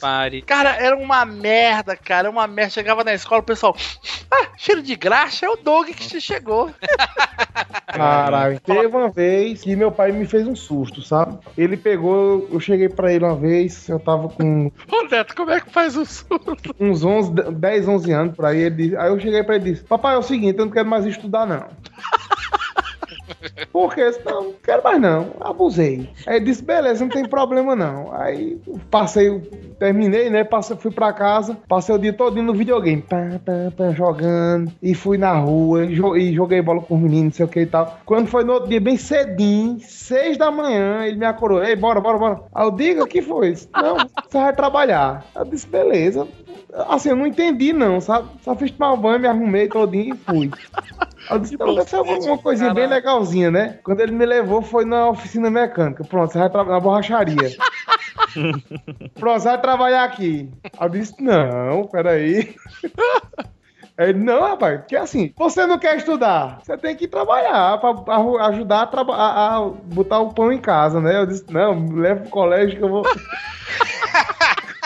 Pare.
Cara, era uma merda, cara. Uma merda. Chegava na escola, o pessoal. Ah, cheiro de graxa, é o Doug que chegou. <laughs>
Caralho. Teve uma vez que meu pai me fez um susto, sabe? Ele pegou, eu cheguei pra ele uma vez, eu tava com
Ô, Neto, como é que faz o surto?
uns 11, 10, 11 anos por aí. Ele aí eu cheguei pra ele e disse: Papai, é o seguinte, eu não quero mais estudar, não. Por quê? Eu disse, Não, quero mais não. Abusei. Aí disse: Beleza, não tem problema não. Aí passei, terminei, né? Passei, fui pra casa, passei o dia todo no videogame, pá, pá, pá, jogando. E fui na rua e, jo- joguei bola com os meninos, não sei o que e tal. Quando foi no outro dia, bem cedinho, 6 da manhã, ele me acordou: Ei, bora, bora, bora. Aí eu digo: O que foi? Disse, Não, você vai trabalhar. Eu disse: Beleza. Assim, eu não entendi, não, sabe? Só fiz tomar banho, me arrumei todinho e fui. Eu disse, deve ser uma, uma coisinha bem legalzinha, né? Quando ele me levou, foi na oficina mecânica. Pronto, você vai trabalhar na borracharia. <laughs> Pronto, você vai trabalhar aqui. Aí eu disse, não, peraí. <laughs> Aí não, rapaz, porque assim, você não quer estudar, você tem que trabalhar pra, pra ajudar a, traba- a- a botar o pão em casa, né? Eu disse, não, leva pro colégio que eu vou. <laughs>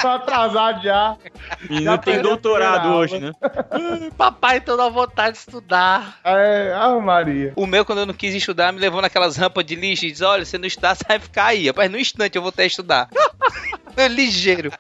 Tô atrasado já.
não tem doutorado hoje, né?
Papai, tô na vontade de estudar.
É, ah, Maria.
O meu, quando eu não quis estudar, me levou naquelas rampas de lixo e disse: Olha, se não estudar, <laughs> você vai ficar aí. Rapaz, no instante eu vou que estudar. <laughs> É Ligeiro.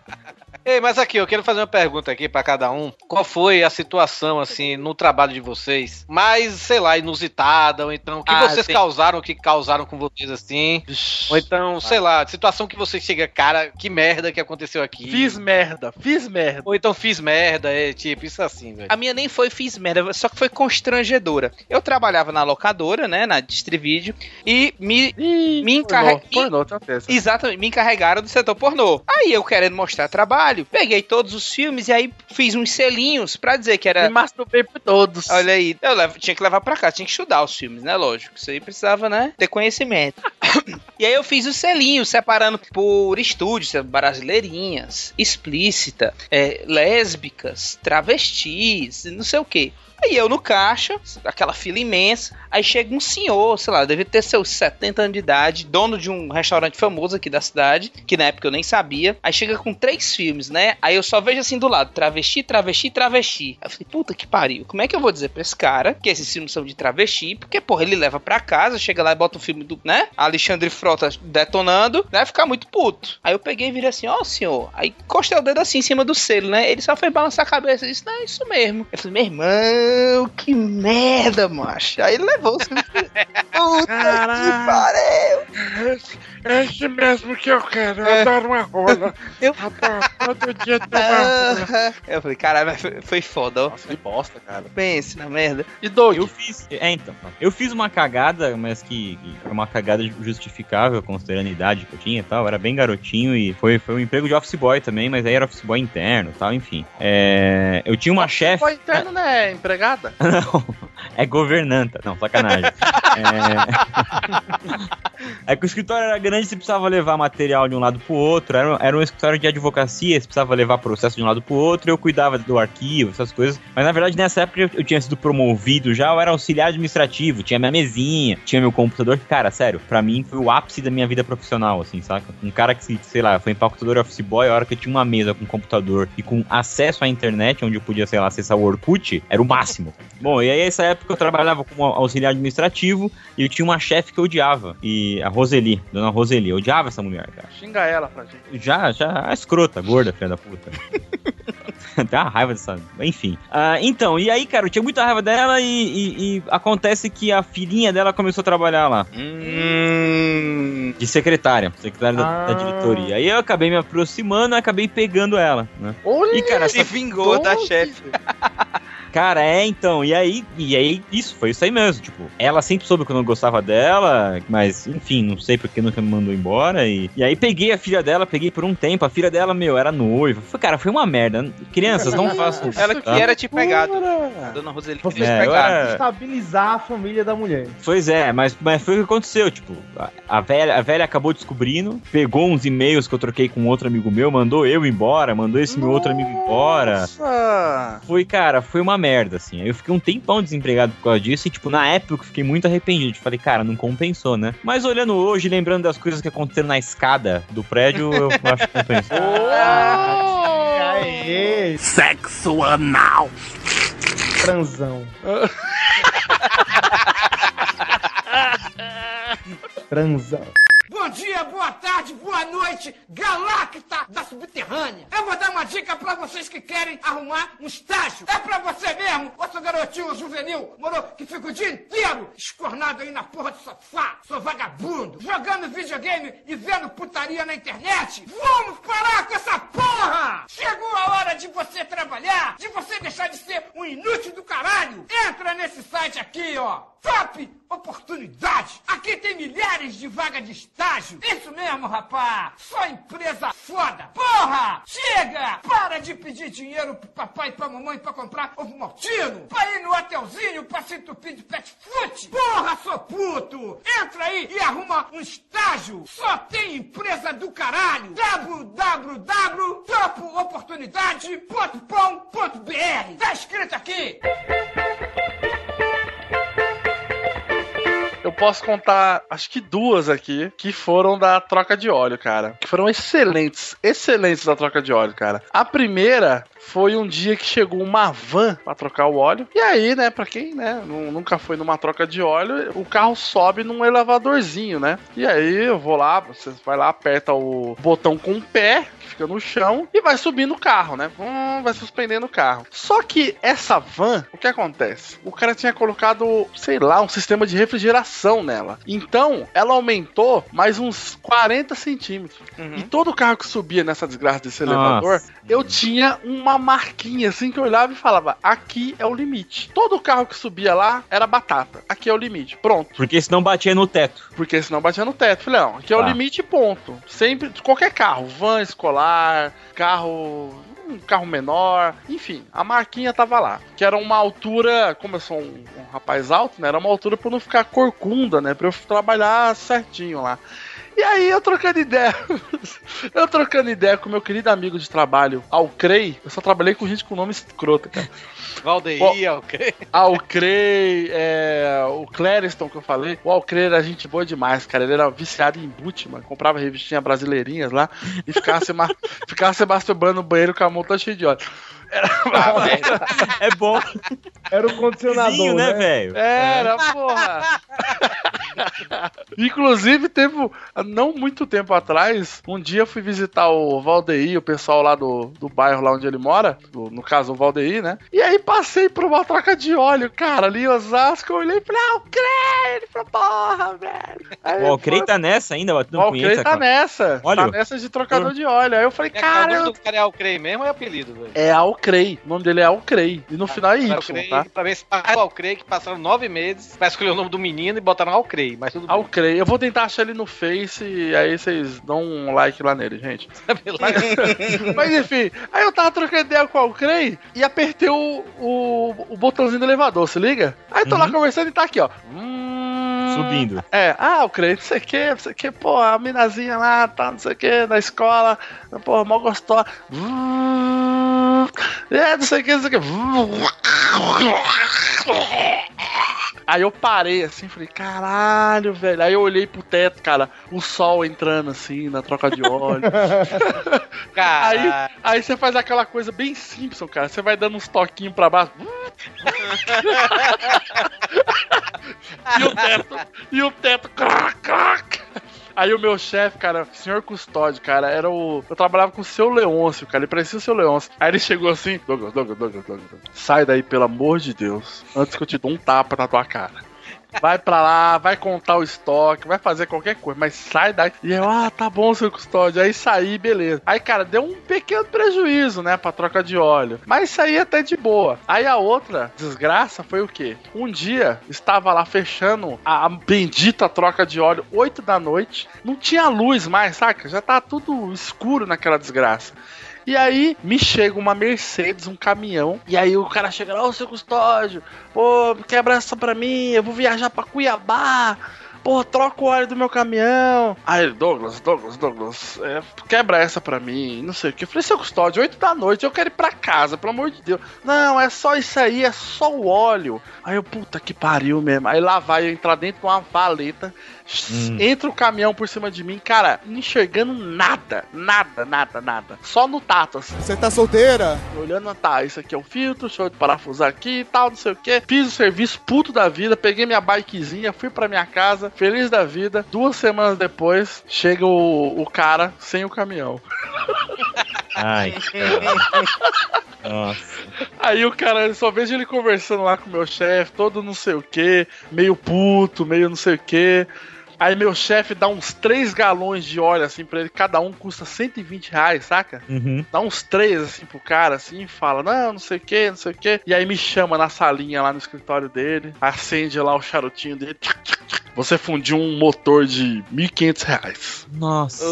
Ei, mas aqui, eu quero fazer uma pergunta aqui pra cada um. Qual foi a situação, assim, no trabalho de vocês? Mais, sei lá, inusitada, ou então, o que
Ah,
vocês causaram, o que causaram com vocês, assim? Ou então, sei lá, situação que você chega, cara, que merda que aconteceu aqui.
Fiz merda, fiz merda.
Ou então fiz merda, é tipo, isso assim, velho.
A minha nem foi fiz merda, só que foi constrangedora. Eu trabalhava na locadora, né, na Distrivídeo, e me, me encarregaram.
Pornô, tem certeza.
Exatamente, me encarregaram do setor pornô. Aí eu querendo mostrar trabalho, peguei todos os filmes e aí fiz uns selinhos pra dizer que era.
Me masturbei por todos.
Olha aí, eu levo- tinha que levar pra cá, tinha que estudar os filmes, né? Lógico. Isso aí precisava, né? Ter conhecimento. <coughs> e aí eu fiz os selinhos, separando por estúdios, brasileirinhas, explícita, é, lésbicas, travestis, não sei o quê. Aí eu no caixa, aquela fila imensa. Aí chega um senhor, sei lá, deve ter seus 70 anos de idade, dono de um restaurante famoso aqui da cidade, que na época eu nem sabia. Aí chega com três filmes, né? Aí eu só vejo assim do lado: travesti, travesti, travesti. Aí eu falei, puta que pariu. Como é que eu vou dizer pra esse cara que esses filmes são de travesti? Porque, porra, ele leva pra casa, chega lá e bota o filme do, né? Alexandre Frota detonando, né? Ficar muito puto. Aí eu peguei e virei assim: ó, senhor. Aí encostei o dedo assim em cima do selo, né? Ele só foi balançar a cabeça e disse: não, é isso mesmo. Eu falei, meu irmão, que merda, macho. Aí ele levou filmes. Puta que pariu.
Esse mesmo que eu quero, <laughs> eu adoro uma rola.
Eu...
Rapaz, todo dia tem uma rola.
Eu falei, caralho, mas foi, foi foda, ó.
Que bosta, cara.
Pense na merda.
E Doug?
Eu fiz. É, então. Eu fiz uma cagada, mas que, que foi uma cagada justificável, considerando a idade que eu tinha e tal. Eu era bem garotinho e foi, foi um emprego de office boy também, mas aí era office boy interno e tal, enfim. É, eu tinha uma chefe.
Foi interno, né? Empregada? <laughs>
Não, é governanta. Não, sacanagem. <laughs> é... é que o escritório era grande, você precisava levar material de um lado pro outro. Era, era um escritório de advocacia, você precisava levar processo de um lado pro outro. Eu cuidava do arquivo, essas coisas. Mas na verdade, nessa época eu, eu tinha sido promovido já, eu era auxiliar administrativo, tinha minha mesinha, tinha meu computador. Cara, sério, pra mim foi o ápice da minha vida profissional, assim, saca? Um cara que, sei lá, foi empacotador office boy, a hora que eu tinha uma mesa com computador e com acesso à internet, onde eu podia, sei lá, acessar o Orkut, era o máximo. <laughs> Bom, e aí nessa época eu trabalhava como auxiliar administrativo e eu tinha uma chefe que eu odiava. E a Roseli, dona Roseli, eu odiava essa mulher, cara.
Xinga ela pra gente.
Já, já, a escrota, gorda, filha da puta. <laughs> Tem uma raiva dessa. Enfim. Ah, então, e aí, cara, eu tinha muita raiva dela e, e- e acontece que a filhinha dela começou a trabalhar lá.
Hum.
De secretária, secretária da, da diretoria. Aí eu acabei me aproximando e acabei pegando ela, né?
Olha,
e, cara,
Se vingou da chefe. <laughs>
Cara, é, então, e aí, e aí, isso, foi isso aí mesmo, tipo, ela sempre soube que eu não gostava dela, mas, enfim, não sei porque nunca me mandou embora, e, e aí peguei a filha dela, peguei por um tempo, a filha dela, meu, era noiva, foi, cara, foi uma merda, crianças, não <laughs> façam isso,
Ela
tá?
que era te pegado. A dona Roseli
Você
É,
pegar.
era-
Estabilizar a família da mulher.
Pois é, mas, mas foi o que aconteceu, tipo, a, a velha, a velha acabou descobrindo, pegou uns e-mails que eu troquei com outro amigo meu, mandou eu embora, mandou esse meu outro amigo embora,
Nossa!
foi, cara, foi uma merda, assim. Aí eu fiquei um tempão desempregado por causa disso e, tipo, na época eu fiquei muito arrependido. Falei, cara, não compensou, né? Mas olhando hoje, lembrando das coisas que aconteceram na escada do prédio, eu <laughs> acho que compensou.
Aê!
Sexo anal.
Transão. <laughs> Transão.
Bom dia, boa tarde, boa noite, Galacta da Subterrânea. Eu vou dar uma dica pra vocês que querem arrumar um estágio. É pra você mesmo, outro garotinho juvenil, moro, que fica o dia inteiro escornado aí na porra do sofá, sou vagabundo, jogando videogame e vendo putaria na internet. Vamos parar com essa porra! Chegou a hora de você trabalhar, de você deixar de ser um inútil do caralho. Entra nesse site aqui, ó. Top Oportunidade! Aqui tem milhares de vagas de estágio! Isso mesmo, rapá! Só empresa foda! Porra! Chega! Para de pedir dinheiro pro papai e pra mamãe pra comprar ovo maltino! Pra ir no hotelzinho pra se entupir de pet foot! Porra, sou puto! Entra aí e arruma um estágio! Só tem empresa do caralho! www.topooportunidade.com.br Tá escrito aqui!
Eu posso contar, acho que duas aqui, que foram da troca de óleo, cara. Que foram excelentes, excelentes da troca de óleo, cara. A primeira foi um dia que chegou uma van pra trocar o óleo. E aí, né, pra quem, né, nu- nunca foi numa troca de óleo, o carro sobe num elevadorzinho, né? E aí eu vou lá, você vai lá, aperta o botão com o pé, que fica no chão, e vai subindo o carro, né? Hum, vai suspendendo o carro. Só que essa van, o que acontece? O cara tinha colocado, sei lá, um sistema de refrigeração nela. Então, ela aumentou mais uns 40 centímetros. E todo carro que subia nessa desgraça desse
Nossa.
elevador, eu tinha uma marquinha assim que eu olhava e falava: aqui é o limite. Todo carro que subia lá era batata. Aqui é o limite. Pronto.
Porque senão batia no teto.
Porque senão batia no teto. Falei, não, aqui é o
Tá.
limite, ponto. Sempre, qualquer carro, van escolar, carro. Um carro menor, enfim, a marquinha tava lá. Que era uma altura, como eu sou um, um rapaz alto, né? Era uma altura eu não ficar corcunda, né? Pra eu trabalhar certinho lá. E aí eu trocando ideia. <laughs> eu trocando ideia com meu querido amigo de trabalho, Alcrei. Eu só trabalhei com gente com nome escroto, cara.
Valdeir, ok.
Alcrei, é, o Clériston que eu falei. O Alcrei era gente boa demais, cara. Ele era viciado em boot, mano. Comprava revistinha brasileirinhas lá e ficava se, ma- <laughs> ficava se masturbando no banheiro com a mão toda cheia de óleo.
É bom.
Era o condicionador,
Vizinho, né,
né?
velho?
Era, porra. <laughs> Inclusive, teve, não muito tempo atrás, um dia eu fui visitar o Valdeir, o pessoal lá do, do bairro lá onde ele mora, do- no caso o Valdeir, né? E aí passei por uma troca de óleo, cara, ali em Osasco, eu olhei e falei, ah, o Crê! Ele falou, porra, velho. Aí,
O Alcrei
pô,
tá nessa ainda, batendo
o Alcrei
punheta.
tá
cara.
nessa,
Óleo?
tá nessa de trocador de óleo. Aí eu falei,
É,
cara,
o nome do cara é Alcrei mesmo ou é apelido, velho?
é Alcrei, o nome dele é Alcrei, e no final é Y,
Alcrei,
tá?
Pra ver se passa o Alcrei, que passaram nove meses pra escolher o nome do menino e botaram Alcrei, mas tudo bem.
Alcrei. Eu vou tentar achar ele no Face e aí vocês dão um like lá nele, gente. <laughs> Mas, mas enfim, aí eu tava trocando ideia com o Alcrei e apertei o, o, o botãozinho do elevador, se liga? Aí tô lá conversando e tá aqui, ó. Hum,
Subindo.
É, ah, Alcrei, não sei o que, não sei o que, pô, a minazinha lá, tá, não sei o que, na escola, pô, mal gostosa. Hum, É, não sei o que, não sei o que. Aí eu parei assim, falei, caralho, velho. Aí eu olhei pro teto, cara, o sol entrando assim na troca de óleo. <laughs> aí, aí você faz aquela coisa bem Simpson, cara. Você vai dando uns toquinhos pra baixo. <laughs> e o teto, e o teto. crac, crac. Aí o meu chefe, cara, senhor custódio, cara, era o. Eu trabalhava com o seu Leôncio, cara. Ele parecia o seu Leôncio. Aí ele chegou assim: Douglas, Douglas, Douglas, Douglas. Sai daí, pelo amor de Deus. Antes que eu te dou um tapa na tua cara. Vai pra lá, vai contar o estoque, vai fazer qualquer coisa, mas sai daí. E eu, ah, tá bom, seu custódio. Aí saí, beleza. Aí, cara, deu um pequeno prejuízo, né, pra troca de óleo. Mas saí até de boa. Aí a outra desgraça foi o quê? Um dia, estava lá fechando a, a bendita troca de óleo, 8 da noite. Não tinha luz mais, saca? Já tá tudo escuro naquela desgraça. E aí me chega uma Mercedes, um caminhão, e aí o cara chega lá, ô seu custódio, pô, quebra essa pra mim, eu vou viajar pra Cuiabá. Pô, troca o óleo do meu caminhão. Aí, Douglas, Douglas, Douglas, é, quebra essa pra mim, não sei o que. Eu falei, seu custódio, 8 da noite, eu quero ir pra casa, pelo amor de Deus. Não, é só isso aí, é só o óleo. Aí eu, puta que pariu mesmo. Aí lá vai eu entrar dentro de uma valeta, entra o caminhão por cima de mim, cara, não enxergando nada, nada, nada, nada. Só no tato, assim.
Você tá solteira?
Olhando, tá, isso aqui é o filtro, deixa eu parafusar aqui e tal, não sei o que. Fiz o serviço puto da vida, peguei minha bikezinha, fui pra minha casa, feliz da vida. Duas semanas depois, chega o, o cara sem o caminhão.
Ai. <laughs> Nossa.
Aí o cara, só vejo ele conversando lá com o meu chefe, todo não sei o que, meio puto, meio não sei o que. Aí meu chefe dá uns 3 galões de óleo assim pra ele, cada um custa 120 reais, saca?
Uhum.
Dá uns três assim pro cara, assim, fala, não, não sei o que, não sei o que. E aí me chama na salinha lá no escritório dele, acende lá o charutinho dele. tchac, tchac, tchac. Você fundiu um motor de 1.500 reais.
Nossa.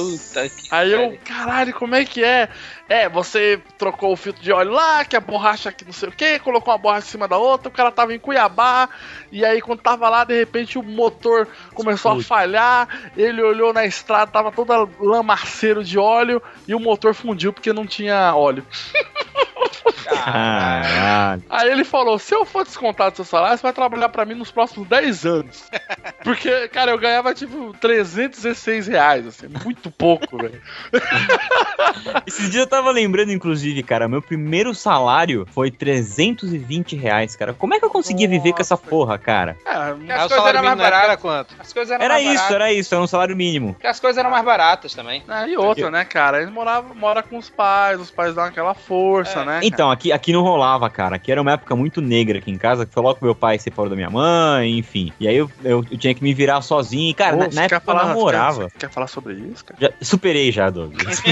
Aí eu, caralho, como é que é? É, você trocou o filtro de óleo lá, que a borracha aqui não sei o que, colocou uma borracha em cima da outra, o cara tava em Cuiabá, e aí quando tava lá, de repente o motor começou a falhar, ele olhou na estrada, tava toda lamaceiro de óleo, e o motor fundiu porque não tinha óleo. <laughs>
Caralho.
Aí ele falou: se eu for descontar do seu salário, você vai trabalhar pra mim nos próximos 10 anos. <laughs> Porque, cara, eu ganhava tipo 316 reais, assim, muito pouco, velho. <laughs>
Esses dias eu tava lembrando, inclusive, cara, meu primeiro salário foi 320 reais, cara. Como é que eu conseguia viver com essa porra, cara?
Porque
As
as
coisas eram mais
época era
baratas.
quanto?
As coisas eram
Era
mais
isso,
baratas.
era isso, era um salário mínimo.
Porque as coisas eram mais baratas também.
Ah, e outra, né, cara? Ele morava, mora com os pais, os pais dão aquela força, né?
Então, aqui, aqui não rolava, cara. Aqui era uma época muito negra aqui em casa, que foi logo que meu pai separou da minha mãe, enfim. E aí eu, eu, eu tinha que me virar sozinho. E, cara,
Pô,
na,
você
na época
quer falar,
eu namorava.
Quer, quer falar sobre isso, cara?
Já, superei já, Douglas. <laughs>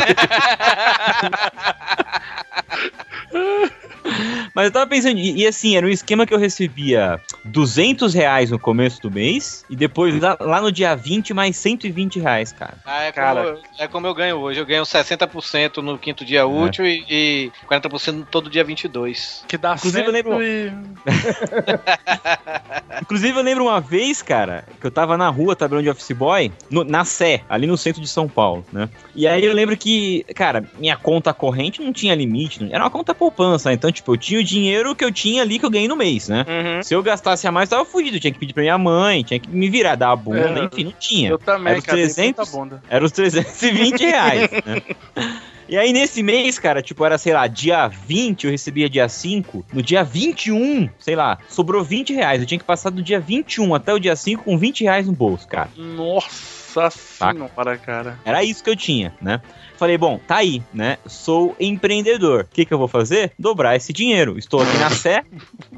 <laughs> <laughs> Mas eu tava pensando, e, e assim, era um esquema que eu recebia 200 reais no começo do mês, e depois lá, lá no dia 20, mais 120 reais, cara.
Ah, é,
Cara.
como, eu- é como eu ganho hoje. Eu ganho 60% no quinto dia útil e, e 40% todo dia 22.
Que dá
Inclusive, eu lembro-
e... <laughs>
Inclusive, eu lembro uma vez, cara, que eu tava na rua trabalhando de office boy, no- na Sé, ali no centro de São Paulo, né? E aí eu lembro que, cara, minha conta corrente não tinha limite, não- era uma conta poupança, né? então, tipo, eu tinha o dinheiro que eu tinha ali que eu ganhei no mês, né?
Uhum.
Se eu gastasse a mais, eu tava fugido, eu tinha que pedir pra minha mãe, tinha que me virar, dar a bunda,
É.
enfim, não tinha.
Eu também,
Era os
cara, tem
300,
muita bunda.
era os 320 reais, né? <laughs> E aí, nesse mês, cara, tipo, era, sei lá, dia 20, eu recebia dia 5. No dia 21, sei lá, sobrou 20 reais. Eu tinha que passar do dia 21 até o dia 5 com 20 reais no bolso, cara.
Nossa senhora, cara.
Era isso que eu tinha, né? Falei, bom, tá aí, né? Sou empreendedor. O que, que eu vou fazer? Dobrar esse dinheiro. Estou aqui na Sé,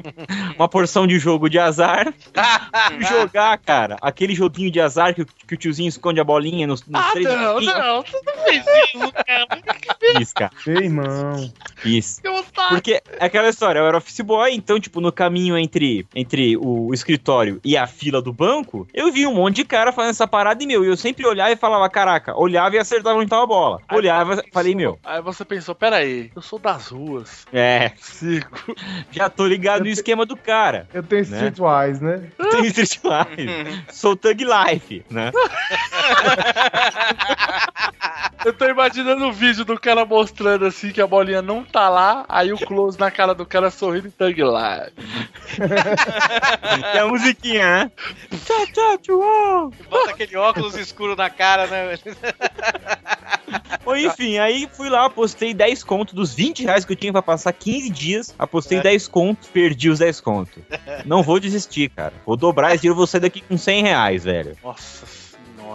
<laughs> uma porção de jogo de azar. <laughs> jogar, cara, aquele joguinho de azar que, o- que o tiozinho esconde a bolinha nos, nos
Ah,
três
não,
risquinhos.
não, tu não fez isso, cara.
Isso, cara.
Ei, irmão.
Isso. Porque é aquela história, eu era office boy, então, tipo, no caminho entre, entre o escritório e a fila do banco, eu vi um monte de cara fazendo essa parada e, meu, eu sempre olhava e falava, caraca, olhava e acertava onde tava a bola. Olhava e falei, meu,
Aí você pensou, peraí, eu sou das ruas.
é,
Circo. <laughs>
já tô ligado no esquema do cara.
Eu tenho
Né?
Streetwise, né? <laughs>
Tem Street Life. Sou Thug Life, né? <laughs>
Eu tô imaginando o vídeo do cara mostrando assim que a bolinha não tá lá, aí o close na cara do cara sorrindo e tag lá.
E a musiquinha, né? Tchau, tchau, tchau.
Bota aquele óculos escuro na cara, né? <laughs>
Bom, enfim, aí fui lá, apostei 10 conto dos 20 reais que eu tinha pra passar 15 dias. Apostei 10 conto, perdi os 10 conto. <laughs> Não vou desistir, cara. Vou dobrar esse dinheiro, vou sair daqui com 100 reais, velho.
Nossa.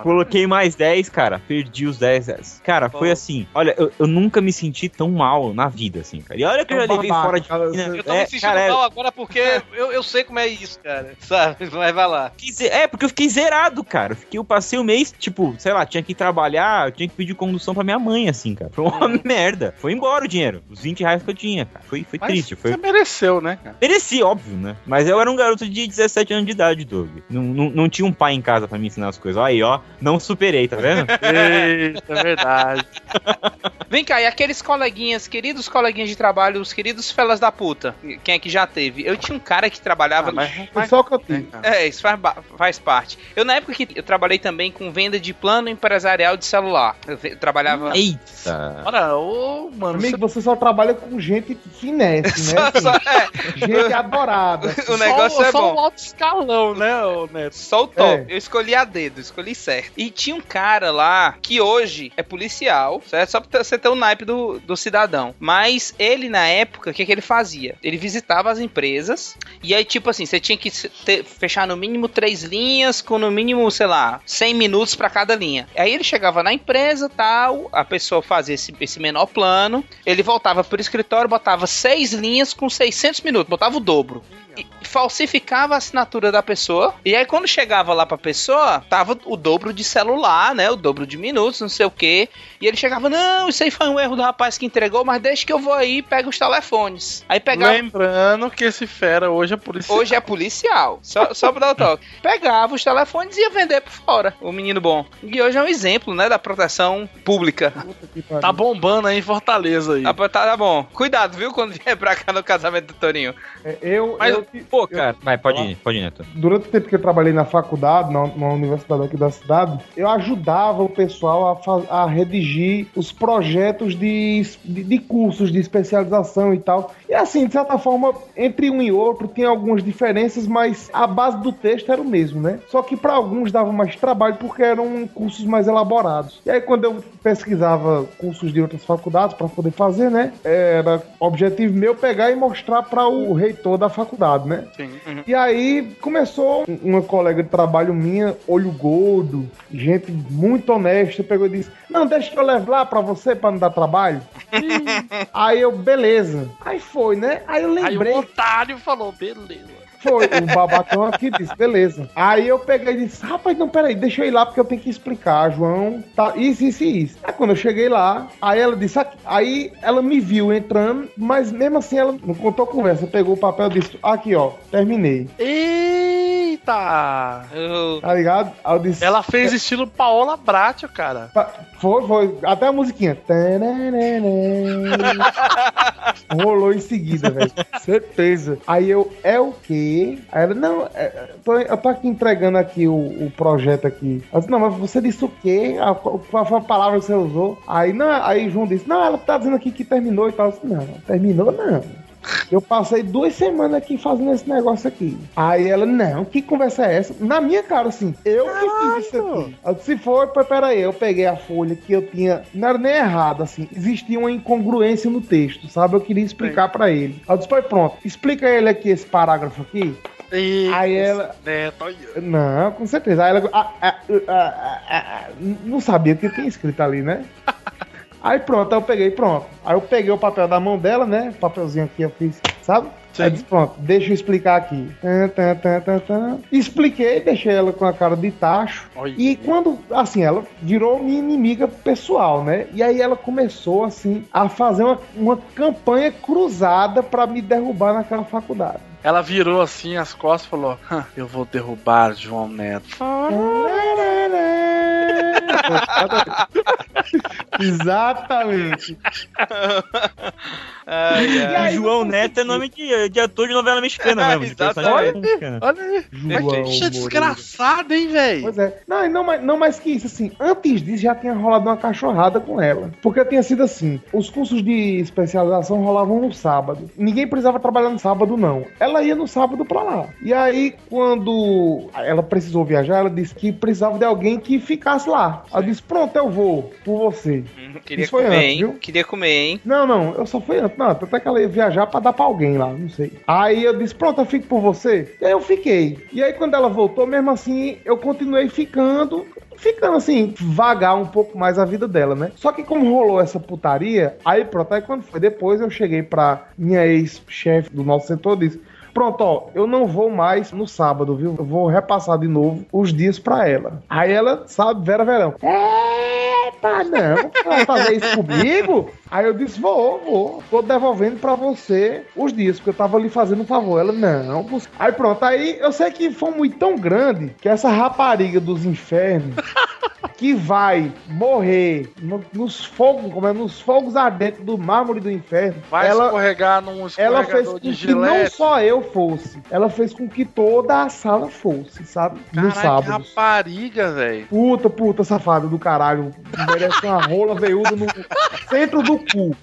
Coloquei mais 10, cara. Perdi os 10 reais. Cara, foi assim. Olha, eu, eu nunca me senti tão mal na vida, assim, cara. E olha que eu já levei fora de.
cara.
Eu tô
É,
me sentindo
cara, é-
mal agora porque eu, eu sei como é isso, cara. <laughs> Sabe? Mas vai lá.
É, porque eu fiquei zerado, cara. Eu, fiquei, eu passei o mês, tipo, sei lá, tinha que ir trabalhar, eu tinha que pedir condução pra minha mãe, assim, cara. Foi uma <laughs> merda. Foi embora o dinheiro. Os 20 reais que eu tinha, cara. Foi, foi
Mas
triste. Foi...
Você mereceu, né, cara?
Mereci, óbvio, né? Mas eu era um garoto de 17 anos de idade, Doug. Não, não, não tinha um pai em casa pra me ensinar as coisas. Aí, ó, não superei, tá vendo?
Eita, é verdade. <laughs>
Vem cá, e aqueles coleguinhas, queridos coleguinhas de trabalho, os queridos felas da puta, quem é que já teve? Eu tinha um cara que trabalhava.
Ah, mas-
Foi só o que eu tive.
É, isso faz, faz parte. Eu, na época que eu trabalhei também com venda de plano empresarial de celular. Eu, trabalhava.
Eita.
Ora, ô, mano,
Amigo, você só trabalha com gente finesse, né? <laughs>
Só- só- é,
Gente adorada. <laughs>
o negócio
só,
é
só
bom.
o alto escalão, né, ô Neto?
Só o top.
É.
Eu escolhi a dedo, escolhi certo. E tinha um cara lá que hoje é policial, certo? Só pra você ter o naipe do, do cidadão. Mas ele, na época, o que, que ele fazia? Ele visitava as empresas e aí, tipo assim, você tinha que ter- fechar no mínimo três linhas com no mínimo, sei lá, 100 minutos pra cada linha. Aí ele chegava na empresa tal, a pessoa fazia esse, esse menor plano, ele voltava pro escritório, botava seis linhas com 600 minutos, botava o dobro e falsificava a assinatura da pessoa. E aí, quando chegava lá pra pessoa, tava o dobro de celular, né? O dobro de minutos, não sei o quê. E ele chegava, não, isso aí foi um erro do rapaz que entregou, mas deixa que eu vou aí e pego os telefones. Aí pegava.
Lembrando que esse fera hoje é policial.
Hoje é policial. Só, só pra dar o toque. Pegava os telefones e ia vender por fora. O menino bom. E hoje é um exemplo, né? Da proteção pública.
Tá bombando aí em Fortaleza aí.
Tá, tá, bom. Cuidado, viu? Quando vier pra cá no casamento do Toninho.
É, Eu,
Mas,
eu,
pô, cara, vai, pode ir, pode ir, Neto.
durante o tempo que eu trabalhei na faculdade, na, na universidade aqui da cidade, eu ajudava o pessoal a, a redigir os projetos de, de, de cursos de especialização e tal. E assim, de certa forma, entre um e outro tinha algumas diferenças, mas a base do texto era o mesmo, né? Só que para alguns dava mais trabalho porque eram cursos mais elaborados. E aí, quando eu pesquisava cursos de outras faculdades para poder fazer, né? Era objetivo meu pegar e mostrar para o reitor da faculdade, né?
Sim.
E aí começou um- uma colega de trabalho minha, olho gordo, gente muito honesta, pegou e disse: Não, deixa que eu levo lá pra você pra não dar trabalho. aí eu, beleza. Aí foi, né? Aí eu
Aí
lembrei.
o otário falou, beleza.
Foi, o babacão aqui disse, beleza. Aí eu peguei e disse, rapaz, não, peraí, deixa eu ir lá porque eu tenho que explicar, João, tá, isso, isso e isso. Aí quando eu cheguei lá, aí ela disse, aqui. aí ela me viu entrando, mas mesmo assim ela não contou conversa, pegou o papel e disse, aqui ó, terminei.
Eita!
Tá ligado? Disse,
Ela fez estilo Paola Bracho, cara.
Foi, foi. Até a musiquinha. <laughs> Rolou em seguida, velho. Certeza. Aí eu, é o quê? Aí ela, não, é, tô- eu tô aqui entregando aqui o, o projeto aqui. Eu disse, não, mas você disse o quê? A- Qual foi a palavra que você usou? Aí, não, aí João disse, não, ela tá dizendo aqui que terminou e tal. Eu disse, não, terminou não. Eu passei duas semanas aqui fazendo esse negócio aqui. Aí ela, não, que conversa é essa? Na minha cara, assim, eu que fiz isso aqui. Eu disse, se for, peraí, eu peguei a folha que eu tinha. Não era nem errado, assim. Existia uma incongruência no texto, sabe? Eu queria explicar pra ele. Eu disse, pronto, explica ele aqui esse parágrafo aqui. Aí ela. Não, com certeza. Aí ela. ah, ah, ah, ah, ah, ah, não sabia o que tinha escrito ali, né? <laughs> Aí pronto, aí eu peguei, pronto. Aí eu peguei o papel da mão dela, né? O papelzinho aqui eu fiz, sabe? Aí eu disse, pronto, deixa eu explicar aqui. Tan, tan, tan. Expliquei, deixei ela com a cara de tacho. E quando, assim, ela virou minha inimiga pessoal, né? E aí ela começou, assim, a fazer uma, uma campanha cruzada pra me derrubar naquela faculdade.
Ela virou assim as costas e falou: "Hã, Eu vou derrubar João Neto. <laughs>
Exatamente.
E João Neto é nome de, de ator de novela mexicana <laughs> mesmo. mexicano.
Olha aí.
João
Mas bicha desgraçada, hein, velho?
Pois é. Não, não, mais- não mais que isso, assim, antes disso já tinha rolado uma cachorrada com ela. Porque tinha sido assim, os cursos de especialização rolavam no sábado. Ninguém precisava trabalhar no sábado, não. Ela ia no sábado pra lá. E aí, quando ela precisou viajar, ela disse que precisava de alguém que ficasse lá. Ela disse, pronto, eu vou por você.
Queria
Isso foi
comer,
antes,
hein?
viu?
Queria comer, hein?
Não, não, eu só fui antes. Não, até que ela ia viajar pra dar pra alguém lá, não sei. Aí eu disse, pronto, eu fico por você. E aí eu fiquei. E aí quando ela voltou, mesmo assim, eu continuei ficando. Ficando assim, vagar um pouco mais a vida dela, né? Só que como rolou essa putaria, aí pronto, aí quando foi depois, eu cheguei pra minha ex-chefe do nosso setor e disse: Pronto, ó, eu não vou mais no sábado, viu? Eu vou repassar de novo os dias pra ela. Aí ela, sabe, Vera Verão. Eita, não, vai fazer isso comigo? Aí eu disse, vou, vou, tô devolvendo pra você os dias, porque eu tava ali fazendo um favor. Ela, não. você- Aí pronto, aí eu sei que foi muito tão grande que essa rapariga dos infernos <laughs> que vai morrer no- nos fogos, como é, nos fogos ardentes do mármore do inferno.
Vai
ela,
escorregar num
ela fez
escorregador de
que não
gilete.
só eu fosse, ela fez com que toda a sala fosse, sabe? No
Caraca, que
sábado.
rapariga, velho.
Puta, puta safada do caralho. Merece uma rola veiuda no centro do cu.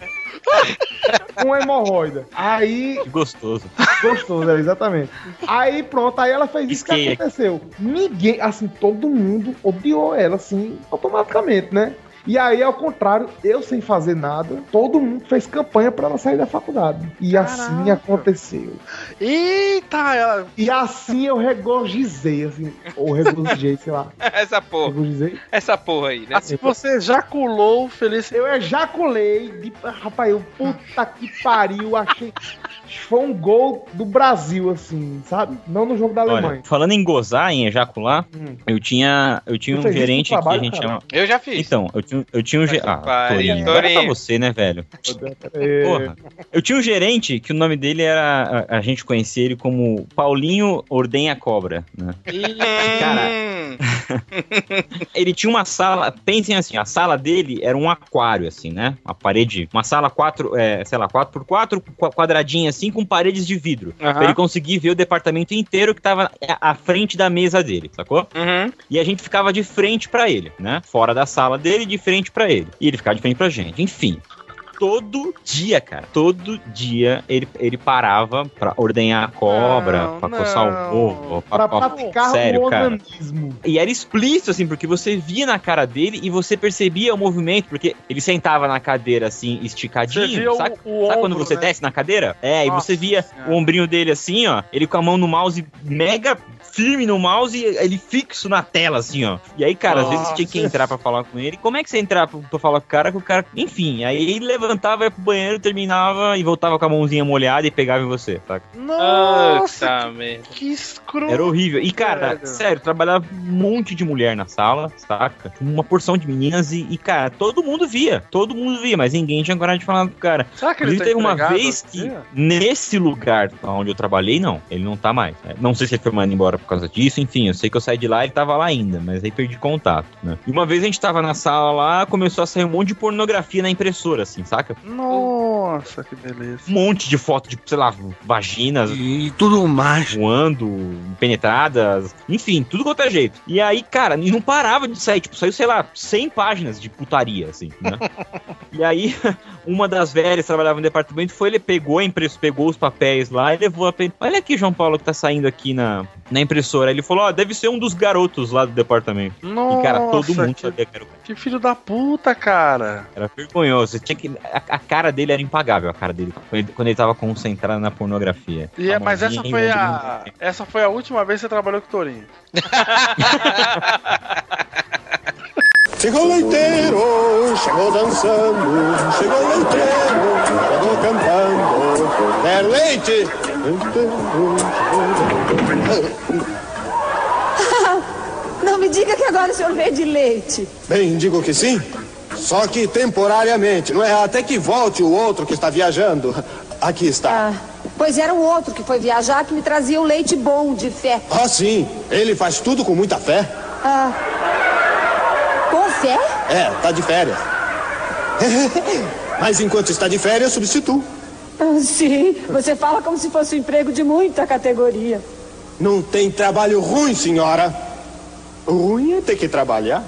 Com hemorroida. Aí.
Gostoso.
Gostoso, é, exatamente. Aí pronto, aí ela fez isso que aconteceu. Ninguém, assim, todo mundo odiou ela, assim, automaticamente, né? E aí, ao contrário, eu sem fazer nada, todo mundo fez campanha pra ela sair da faculdade. E assim aconteceu.
Eita, ela...
E assim eu regozijei, assim, ou regozijei, sei lá. <laughs>
Essa porra.
Regozijei.
Essa porra aí, né?
Assim você ejaculou feliz.
Eu ejaculei, de, rapaz, eu, puta que pariu, achei. Foi um gol do Brasil, assim, sabe? Não no jogo da Alemanha.
Olha, falando em gozar, em ejacular,
Hum.
eu tinha, eu tinha um gerente aqui, a gente
cara?
chama.
Eu já fiz.
Então, eu tinha, eu tinha um gerente. Ah, Torinho. Agora é pra você, né, velho? Porra. Eu tinha um gerente que o nome dele era. A, a gente conhecia ele como Paulinho Ordenha Cobra, né? Cara, <laughs> ele tinha uma sala. Pensem assim, a sala dele era um aquário, assim, né? Uma parede. Uma sala 4, é, sei lá, 4x4, quadradinha assim, com paredes de vidro.
Aham.
Pra ele conseguir ver o departamento inteiro que tava à frente da mesa dele, sacou?
Uhum.
E a gente ficava de frente pra ele, né? Fora da sala dele, de frente pra ele. E ele ficava de frente pra gente. Enfim. Todo dia, cara. Todo dia ele, ele parava pra ordenhar a cobra,
Não,
pra coçar
não.
o ovo.
Pra praticar
Sério,
o
cara.
organismo.
E era explícito, assim, porque você via na cara dele e você percebia o movimento, porque ele sentava na cadeira, assim,
Você
esticadinho,
via o-
sabe?
o
Sabe quando
ombro,
você
né?
desce na cadeira? É, e você
Nossa
via
Senhora.
o ombrinho dele assim, ó, ele com a mão no mouse mega firme no mouse e ele fixo na tela, assim, ó. E aí, cara, às vezes você tinha que
Nossa.
entrar pra falar com ele. Como é que você entrar pra, pra falar com o cara, que o cara... Enfim, aí ele leva- levantava, ia pro banheiro, terminava e voltava com a mãozinha molhada e pegava em você, saca?
Nossa,
merda.
que escroto.
Era horrível. E, cara, sério, trabalhava um monte de mulher na sala, saca? Uma porção de meninas e, e, cara, todo mundo via. Todo mundo via, mas ninguém tinha coragem de falar com o cara.
Será que ele
Inclusive,
tá
teve uma vez que,
dia?
nesse lugar onde eu trabalhei, não. Ele não tá mais. É, Não sei se ele foi mandado embora por causa disso, enfim, eu sei que eu saí de lá e ele tava lá ainda, mas aí perdi contato, né? E uma vez a gente tava na sala lá, começou a sair um monte de pornografia na impressora, assim, saca?
Nossa, que beleza.
Um monte de foto de, sei lá, vaginas. E tudo mais. Voando, penetradas, enfim, tudo quanto é jeito. E aí, cara, e não parava de sair, tipo, saiu, sei lá, 100 páginas de putaria, assim, né? <laughs> e aí, uma das velhas que trabalhava no departamento foi, ele pegou a impressora, pegou os papéis lá e levou a. Olha aqui, João Paulo, que tá saindo aqui na, na impressora. Ele falou, ó, deve ser um dos garotos lá do departamento. e, cara, todo
Nossa,
mundo
que-
sabia que era o cara.
Que filho da puta, cara.
Era vergonhoso. Tinha que... a, a cara dele era impagável, a cara dele, quando ele, quando ele tava concentrado na pornografia.
E é,
A
mas essa foi a. Essa foi a última vez que você trabalhou com o Torinho. <laughs>
Chegou o leiteiro, chegou dançando, chegou leiteiro, chegou cantando. É leite! <laughs>
Não me diga que agora o senhor vende leite.
Bem, digo que sim, só que temporariamente, não é? Até que volte o outro que está viajando. Aqui está.
Pois era o outro que foi viajar que me trazia o leite bom, de fé.
Ah, sim, ele faz tudo com muita fé.
Ah, com fé?
É, tá de férias. <laughs> Mas enquanto está de férias, substituo.
Ah, sim, você fala como se fosse um emprego de muita categoria.
Não tem trabalho ruim, senhora. O ruim é ter que trabalhar.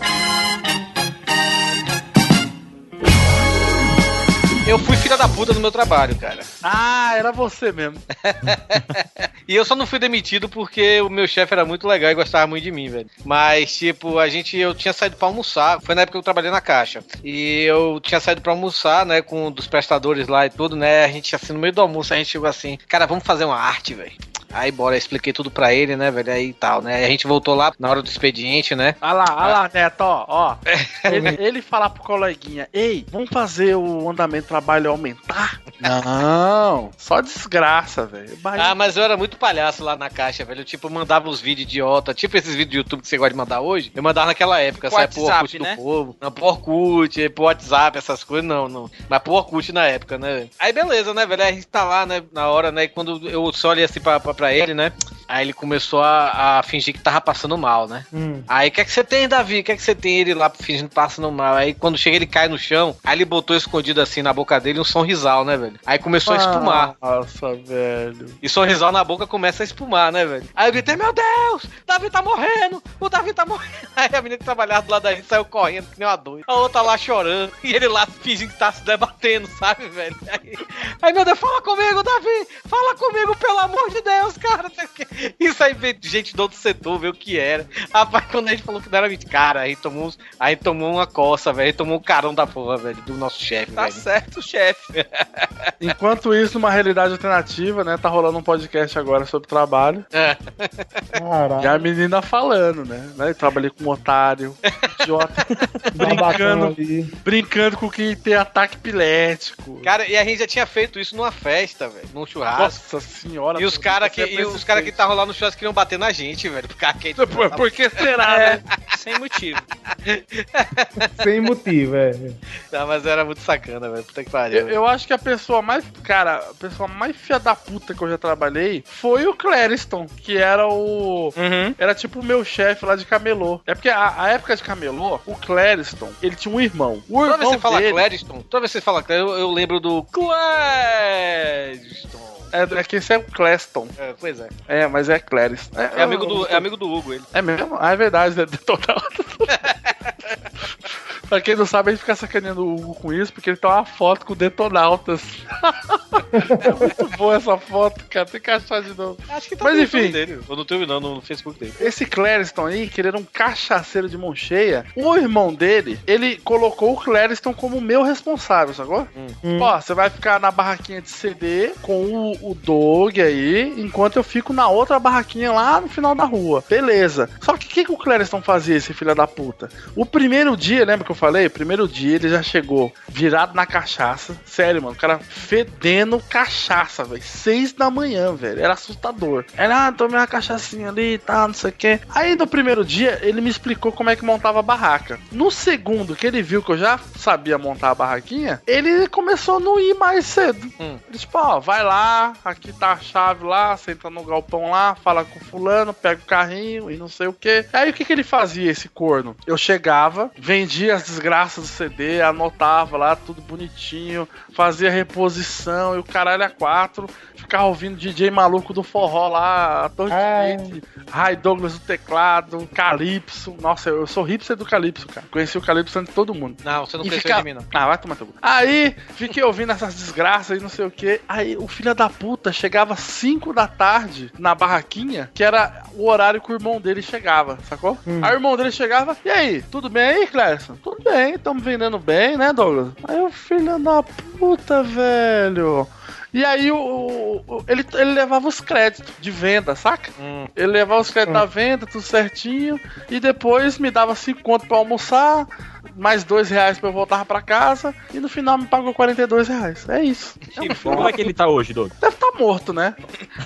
Eu fui filha da puta no meu trabalho, cara.
Ah, era você mesmo. <laughs>
E eu só não fui demitido porque o meu chefe era muito legal e gostava muito de mim, velho. Mas, tipo, a gente, eu tinha saído pra almoçar. Foi na época que eu trabalhei na caixa. E eu tinha saído pra almoçar, né, com um dos prestadores lá e tudo, né. A gente, assim, no meio do almoço, a gente chegou assim, cara, vamos fazer uma arte, velho. Aí, bora, expliquei tudo pra ele, né, velho, aí tal, né. Aí a gente voltou lá na hora do expediente, né.
Olha lá, olha lá, Neto, ó, ó. Ele, ele falar pro coleguinha, ei, vamos fazer o andamento do trabalho aumentar? Não, só desgraça, velho.
Ah, mas eu era muito palhaço lá na caixa, velho. Eu, tipo, mandava uns vídeos idiota, tipo esses vídeos do YouTube que você gosta de mandar hoje. Eu mandava naquela época, sabe? Pro
WhatsApp,
Orkut
né?
do povo. Não, pro Orkut, pro WhatsApp, essas coisas, não, não. Mas pro Orkut na época, né? Aí beleza, né, velho? Aí a gente tá lá, né, na hora, né? E quando eu só olhei assim pra, pra, pra ele, né? Aí ele começou a, a fingir que tava passando mal, né? Aí, o que é que você tem, Davi? O que é que você tem? Ele lá fingindo passando mal. Aí, quando chega, ele cai no chão. Aí, ele botou escondido assim na boca dele um sorrisal, né, velho? Aí começou a espumar.
Nossa, velho.
E sorrisal na boca começa a espumar, né, velho? Aí eu gritei, meu Deus, Davi tá morrendo, o Davi tá morrendo. <laughs> Aí a menina que trabalhava do lado da gente saiu correndo, que nem uma doida. A outra lá chorando, e ele lá fingindo que tá se debatendo, sabe, velho? Aí, aí, meu Deus, fala comigo, Davi, fala comigo, pelo amor de Deus, cara. <laughs> Isso aí veio gente do outro setor, ver o que era. Rapaz, quando a gente falou que não era mentira, cara, aí tomou, uns- aí tomou uma coça, velho, aí tomou um carão da porra, velho, do nosso chefe,
Tá
velho.
certo, chefe. <laughs>
Enquanto isso, numa realidade alternativa, né? Tá rolando um podcast agora sobre trabalho.
É.
E a menina falando, né? né, Eu trabalhei com um otário, idiota, <laughs> brincando, brincando com quem tem ataque epilético.
Cara, e a gente já tinha feito isso numa festa, velho, num churrasco.
Nossa senhora.
E os
pô,
caras que,
é
e os cara que estavam lá no churrasco queriam bater na gente, velho. Por, causa que-
Por, por que será,
É,
né?
Sem motivo. <laughs>
Sem motivo, é.
Não, mas era muito sacana, velho. Puta que
Eu,
pariu.
eu acho que a pessoa mais. Cara, a pessoa mais fia da puta que eu já trabalhei foi o Clériston, que era o. Era tipo o meu chefe lá de Camelô. É porque a, a época de Camelô, o Clériston, ele tinha um irmão. O
Toda
irmão
vez que você fala
dele,
toda vez que você fala Clériston, eu, eu lembro do Clériston.
É, é que esse é o Cleston.
É, pois é.
É, mas é Clériston.
É amigo do, é amigo do Hugo, ele.
É mesmo? Ah, é verdade, né? <laughs> Total. <laughs> pra quem não sabe, a gente fica sacaneando o Hugo com isso, porque ele tem uma foto com Detonautas. <laughs> é muito boa essa foto, cara. Tem que achar de novo.
Acho que tá
Mas
no
enfim.
Dele. Ou no não, no Facebook dele.
Esse Clériston aí, que ele era um cachaceiro de mão cheia, o irmão dele, ele colocou o Clériston como meu responsável, sacou?
Hum.
Ó, você vai ficar na barraquinha de CD com o, o Dog aí, enquanto eu fico na outra barraquinha lá no final da rua. Beleza. Só que o que, que o Clériston fazia, esse filho da puta? O primeiro dia, lembra que eu falei, primeiro dia ele já chegou virado na cachaça. Sério, mano, o cara fedendo cachaça, velho. Seis da manhã, velho. Era assustador. Era, ah, tomei uma cachaçinha ali e tal, não sei o quê. Aí no primeiro dia ele me explicou como é que montava a barraca. No segundo, que ele viu que eu já sabia montar a barraquinha, ele começou a não ir mais cedo. Ele tipo, ó, vai lá, aqui tá a chave lá, senta no galpão lá, fala com fulano, pega o carrinho e não sei o que. Aí o que, que ele fazia, esse corno? Eu chegava, vendia as desgraças do CD, anotava lá tudo bonitinho, fazia reposição e o caralho a quatro, ficava ouvindo DJ maluco do forró lá, a Torre de Ray Douglas do teclado, Calypso. Nossa, eu sou hipster do Calypso, cara. Conheci o Calypso antes de todo mundo.
Não, você não
E
conheceu
fica-
de mim, não.
Ah, vai tomar teu. Aí, fiquei ouvindo essas desgraças e não sei o que. Aí, o filho da puta chegava às 5 da tarde na barraquinha, que era o horário que o irmão dele chegava, sacou? Aí o irmão dele chegava, e aí, tudo bem aí, Clécio? Tudo bem, estamos vendendo bem, né, Douglas? Aí o filho da puta, velho. E aí o, o- ele, ele levava os créditos de venda, saca? Ele levava os créditos da venda, tudo certinho, e depois me dava 5 conto pra almoçar, mais 2 reais pra eu voltar pra casa, e no final me pagou 42 reais. É isso.
Como é que ele tá hoje, Doug?
Deve estar morto, né?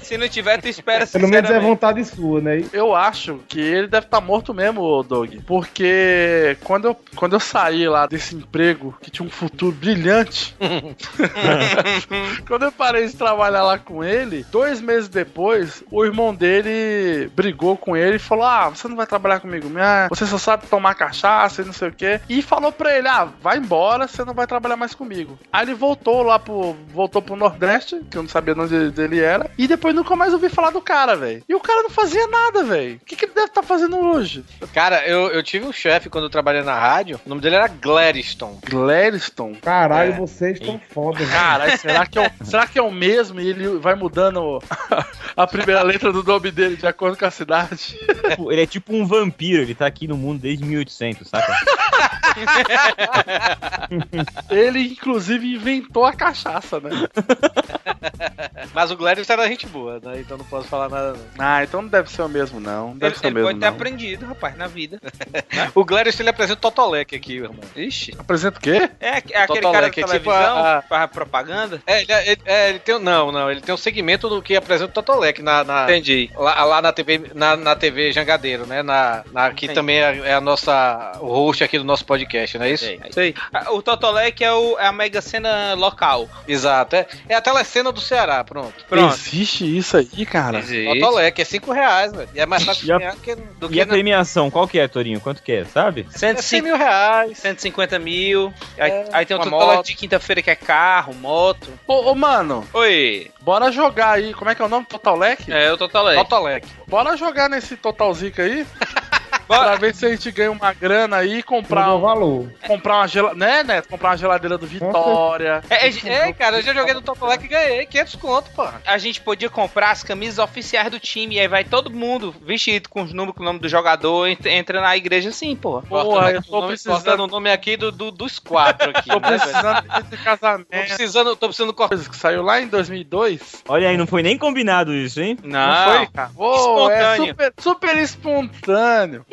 Se não tiver, tu espera
Pelo menos é vontade sua, né?
Eu acho que ele deve estar morto mesmo, Doug. Porque quando eu, quando eu saí lá desse emprego que tinha um futuro brilhante, <laughs> quando eu parei de trabalhar lá com ele, dois meses depois, o irmão dele brigou com ele e falou: Ah, você não vai trabalhar comigo, minha, você só sabe tomar cachaça e não sei o quê. E falou pra ele: Ah, vai embora, você não vai trabalhar mais comigo. Aí ele voltou lá pro. voltou pro Nordeste, que eu não sabia de onde ele era, e depois nunca mais ouvi falar do cara, velho. E o cara não fazia nada, velho. O que, que ele deve estar fazendo hoje?
Cara, eu, eu tive um chefe quando eu trabalhei na rádio, o nome dele era Gladstone.
Gladstone?
Caralho,
É.
vocês estão foda, velho.
Caralho, será que, é o, será que é o mesmo e ele vai mudando <laughs> a primeira letra do nome dele de acordo com a cidade?
Ele é tipo um vampiro, ele tá aqui no mundo desde 1800, saca? <laughs>
Ele, inclusive, inventou a cachaça, né?
Mas o Gladstone era gente boa, né? Então não posso falar nada. Não.
Ah, então não deve ser o mesmo, não. Não deve
Ele,
ser o
ele
mesmo,
pode ter
não.
aprendido, rapaz, na vida.
O Gladstone ele apresenta o Totolec aqui, irmão.
Ixi.
Apresenta o quê?
É, é aquele
Totolec,
cara
é
da
tipo
televisão,
a- a-
faz propaganda.
É, ele, ele- é, ele tem. Não, não, ele tem um segmento do que apresenta o Totolec na. na
Entendi.
Lá, lá na TV, na, na TV Jangadeiro, né? Na, na, que
Entendi.
também é, é a nossa. O host aqui do nosso podcast, não é isso?
Sei, sei. Ah, O Totolec é, o, é a mega cena local.
Exato. É, é a telecena do Ceará, pronto.
Pronto.
Existe isso aí, cara?
Totolec é 5 reais, velho. E é mais fácil
E a-
ganhar que, do
E
que
a premiação, qual que é, Torinho? Quanto que é, sabe?
100 mil reais.
150 mil. Aí,
É,
aí tem o
uma
Totolec de quinta-feira que é carro, moto.
Ô, ô, mano,
Oi.
bora jogar aí. Como é que é o nome? Total Leque?
É o Totolec.
Totolec.
Bora jogar nesse Total Zica aí. <laughs> pra ver se a gente ganha uma grana aí e comprar, um,
valor.
comprar uma geladeira. Né, Neto? Comprar uma geladeira do Vitória.
É, é, é, cara, eu já joguei no Totolec e ganhei 500 conto, pô.
A gente podia comprar as camisas oficiais do time e aí vai todo mundo vestido com os números, com o nome do jogador, entra, na igreja assim, porra.
Porra, eu tô
nome,
precisando-
o nome aqui do, do- dos quatro aqui, <laughs>
Tô
né, velho?
precisando de casamento.
Tô precisando, tô precisando cortar.
Coisa que saiu lá em 2002.
Olha aí, não foi nem combinado isso, hein?
Não, foi, cara? Pô, é
Espontâneo.
super, super espontâneo.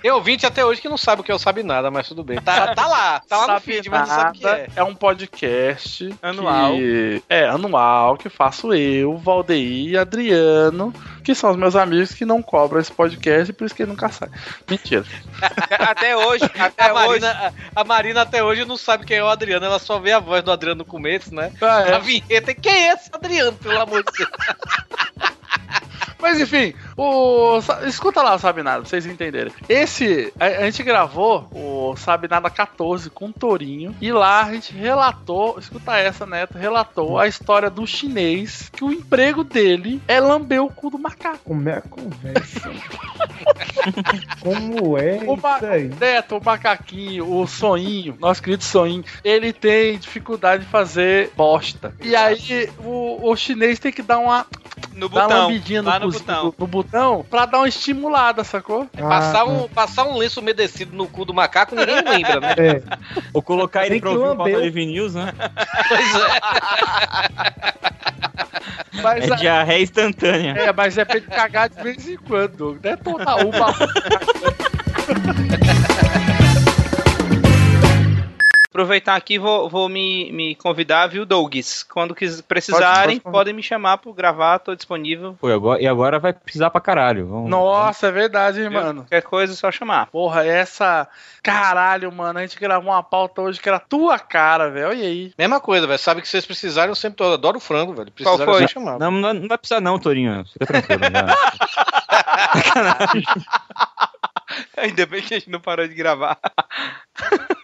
Tem ouvinte até hoje que não sabe o que é o Sabe Nada, mas tudo bem. Tá, tá lá, tá lá no feed, mas não sabe o que
nada,
é.
um podcast
Anual.
que- é, anual, que faço eu, Valdeir e Adriano, que são os meus amigos que não cobram esse podcast, por isso que ele nunca sai. Mentira. <laughs>
Até hoje, até
A
hoje.
Marina, a, a Marina até hoje não sabe quem é o Adriano, ela só vê a voz do Adriano no começo, né?
Ah, é.
A vinheta. e Quem é esse Adriano, pelo amor de Deus? <laughs> <laughs>
Mas enfim, o. Escuta lá o Sabe Nada, pra vocês entenderem. Esse. A, a gente gravou o Sabe Nada 14 com o Torinho. E lá a gente relatou. Escuta essa, Neto. Relatou a história do chinês. Que o emprego dele é lamber o cu do macaco.
Como é a conversa? <laughs> Como é
O
isso aí?
Neto, o macaquinho, o soninho, nosso querido soninho, ele tem dificuldade de fazer bosta. E aí o, o chinês tem que dar uma.
No
dar uma lambidinha no,
lá no botão.
no- botão pra dar uma estimulada, sacou?
Ah,
Passar, um, passar um lenço umedecido no cu do macaco, ninguém lembra, né?
É.
Ou colocar ele pra ouvir o
lamber
Pauta Livre News, né?
Pois é.
Mas,
É diarreia instantânea.
é, mas é pra ele cagar de vez em quando. Não é toda uma. <laughs>
Aproveitar aqui, vou, vou me, me convidar, viu, Dougs? Quando quis, precisarem,
Pode, pode.
podem me chamar pra gravar, tô disponível.
Pô, e agora, e agora vai precisar pra caralho. Vamos,
Nossa, é verdade, hein,
Viu?
mano.
Qualquer coisa é só chamar.
Porra, essa. Caralho, mano. A gente gravou uma pauta hoje que era tua cara, velho. Olha aí.
Mesma coisa, velho. Sabe que vocês precisarem, eu sempre tô. Eu adoro frango, velho.
Qual
Precisaram
foi?
eu chamar.
Não, não, não vai precisar não, Torinho. Fica tranquilo. né? <laughs>
Ainda bem que a gente não parou de gravar. <laughs>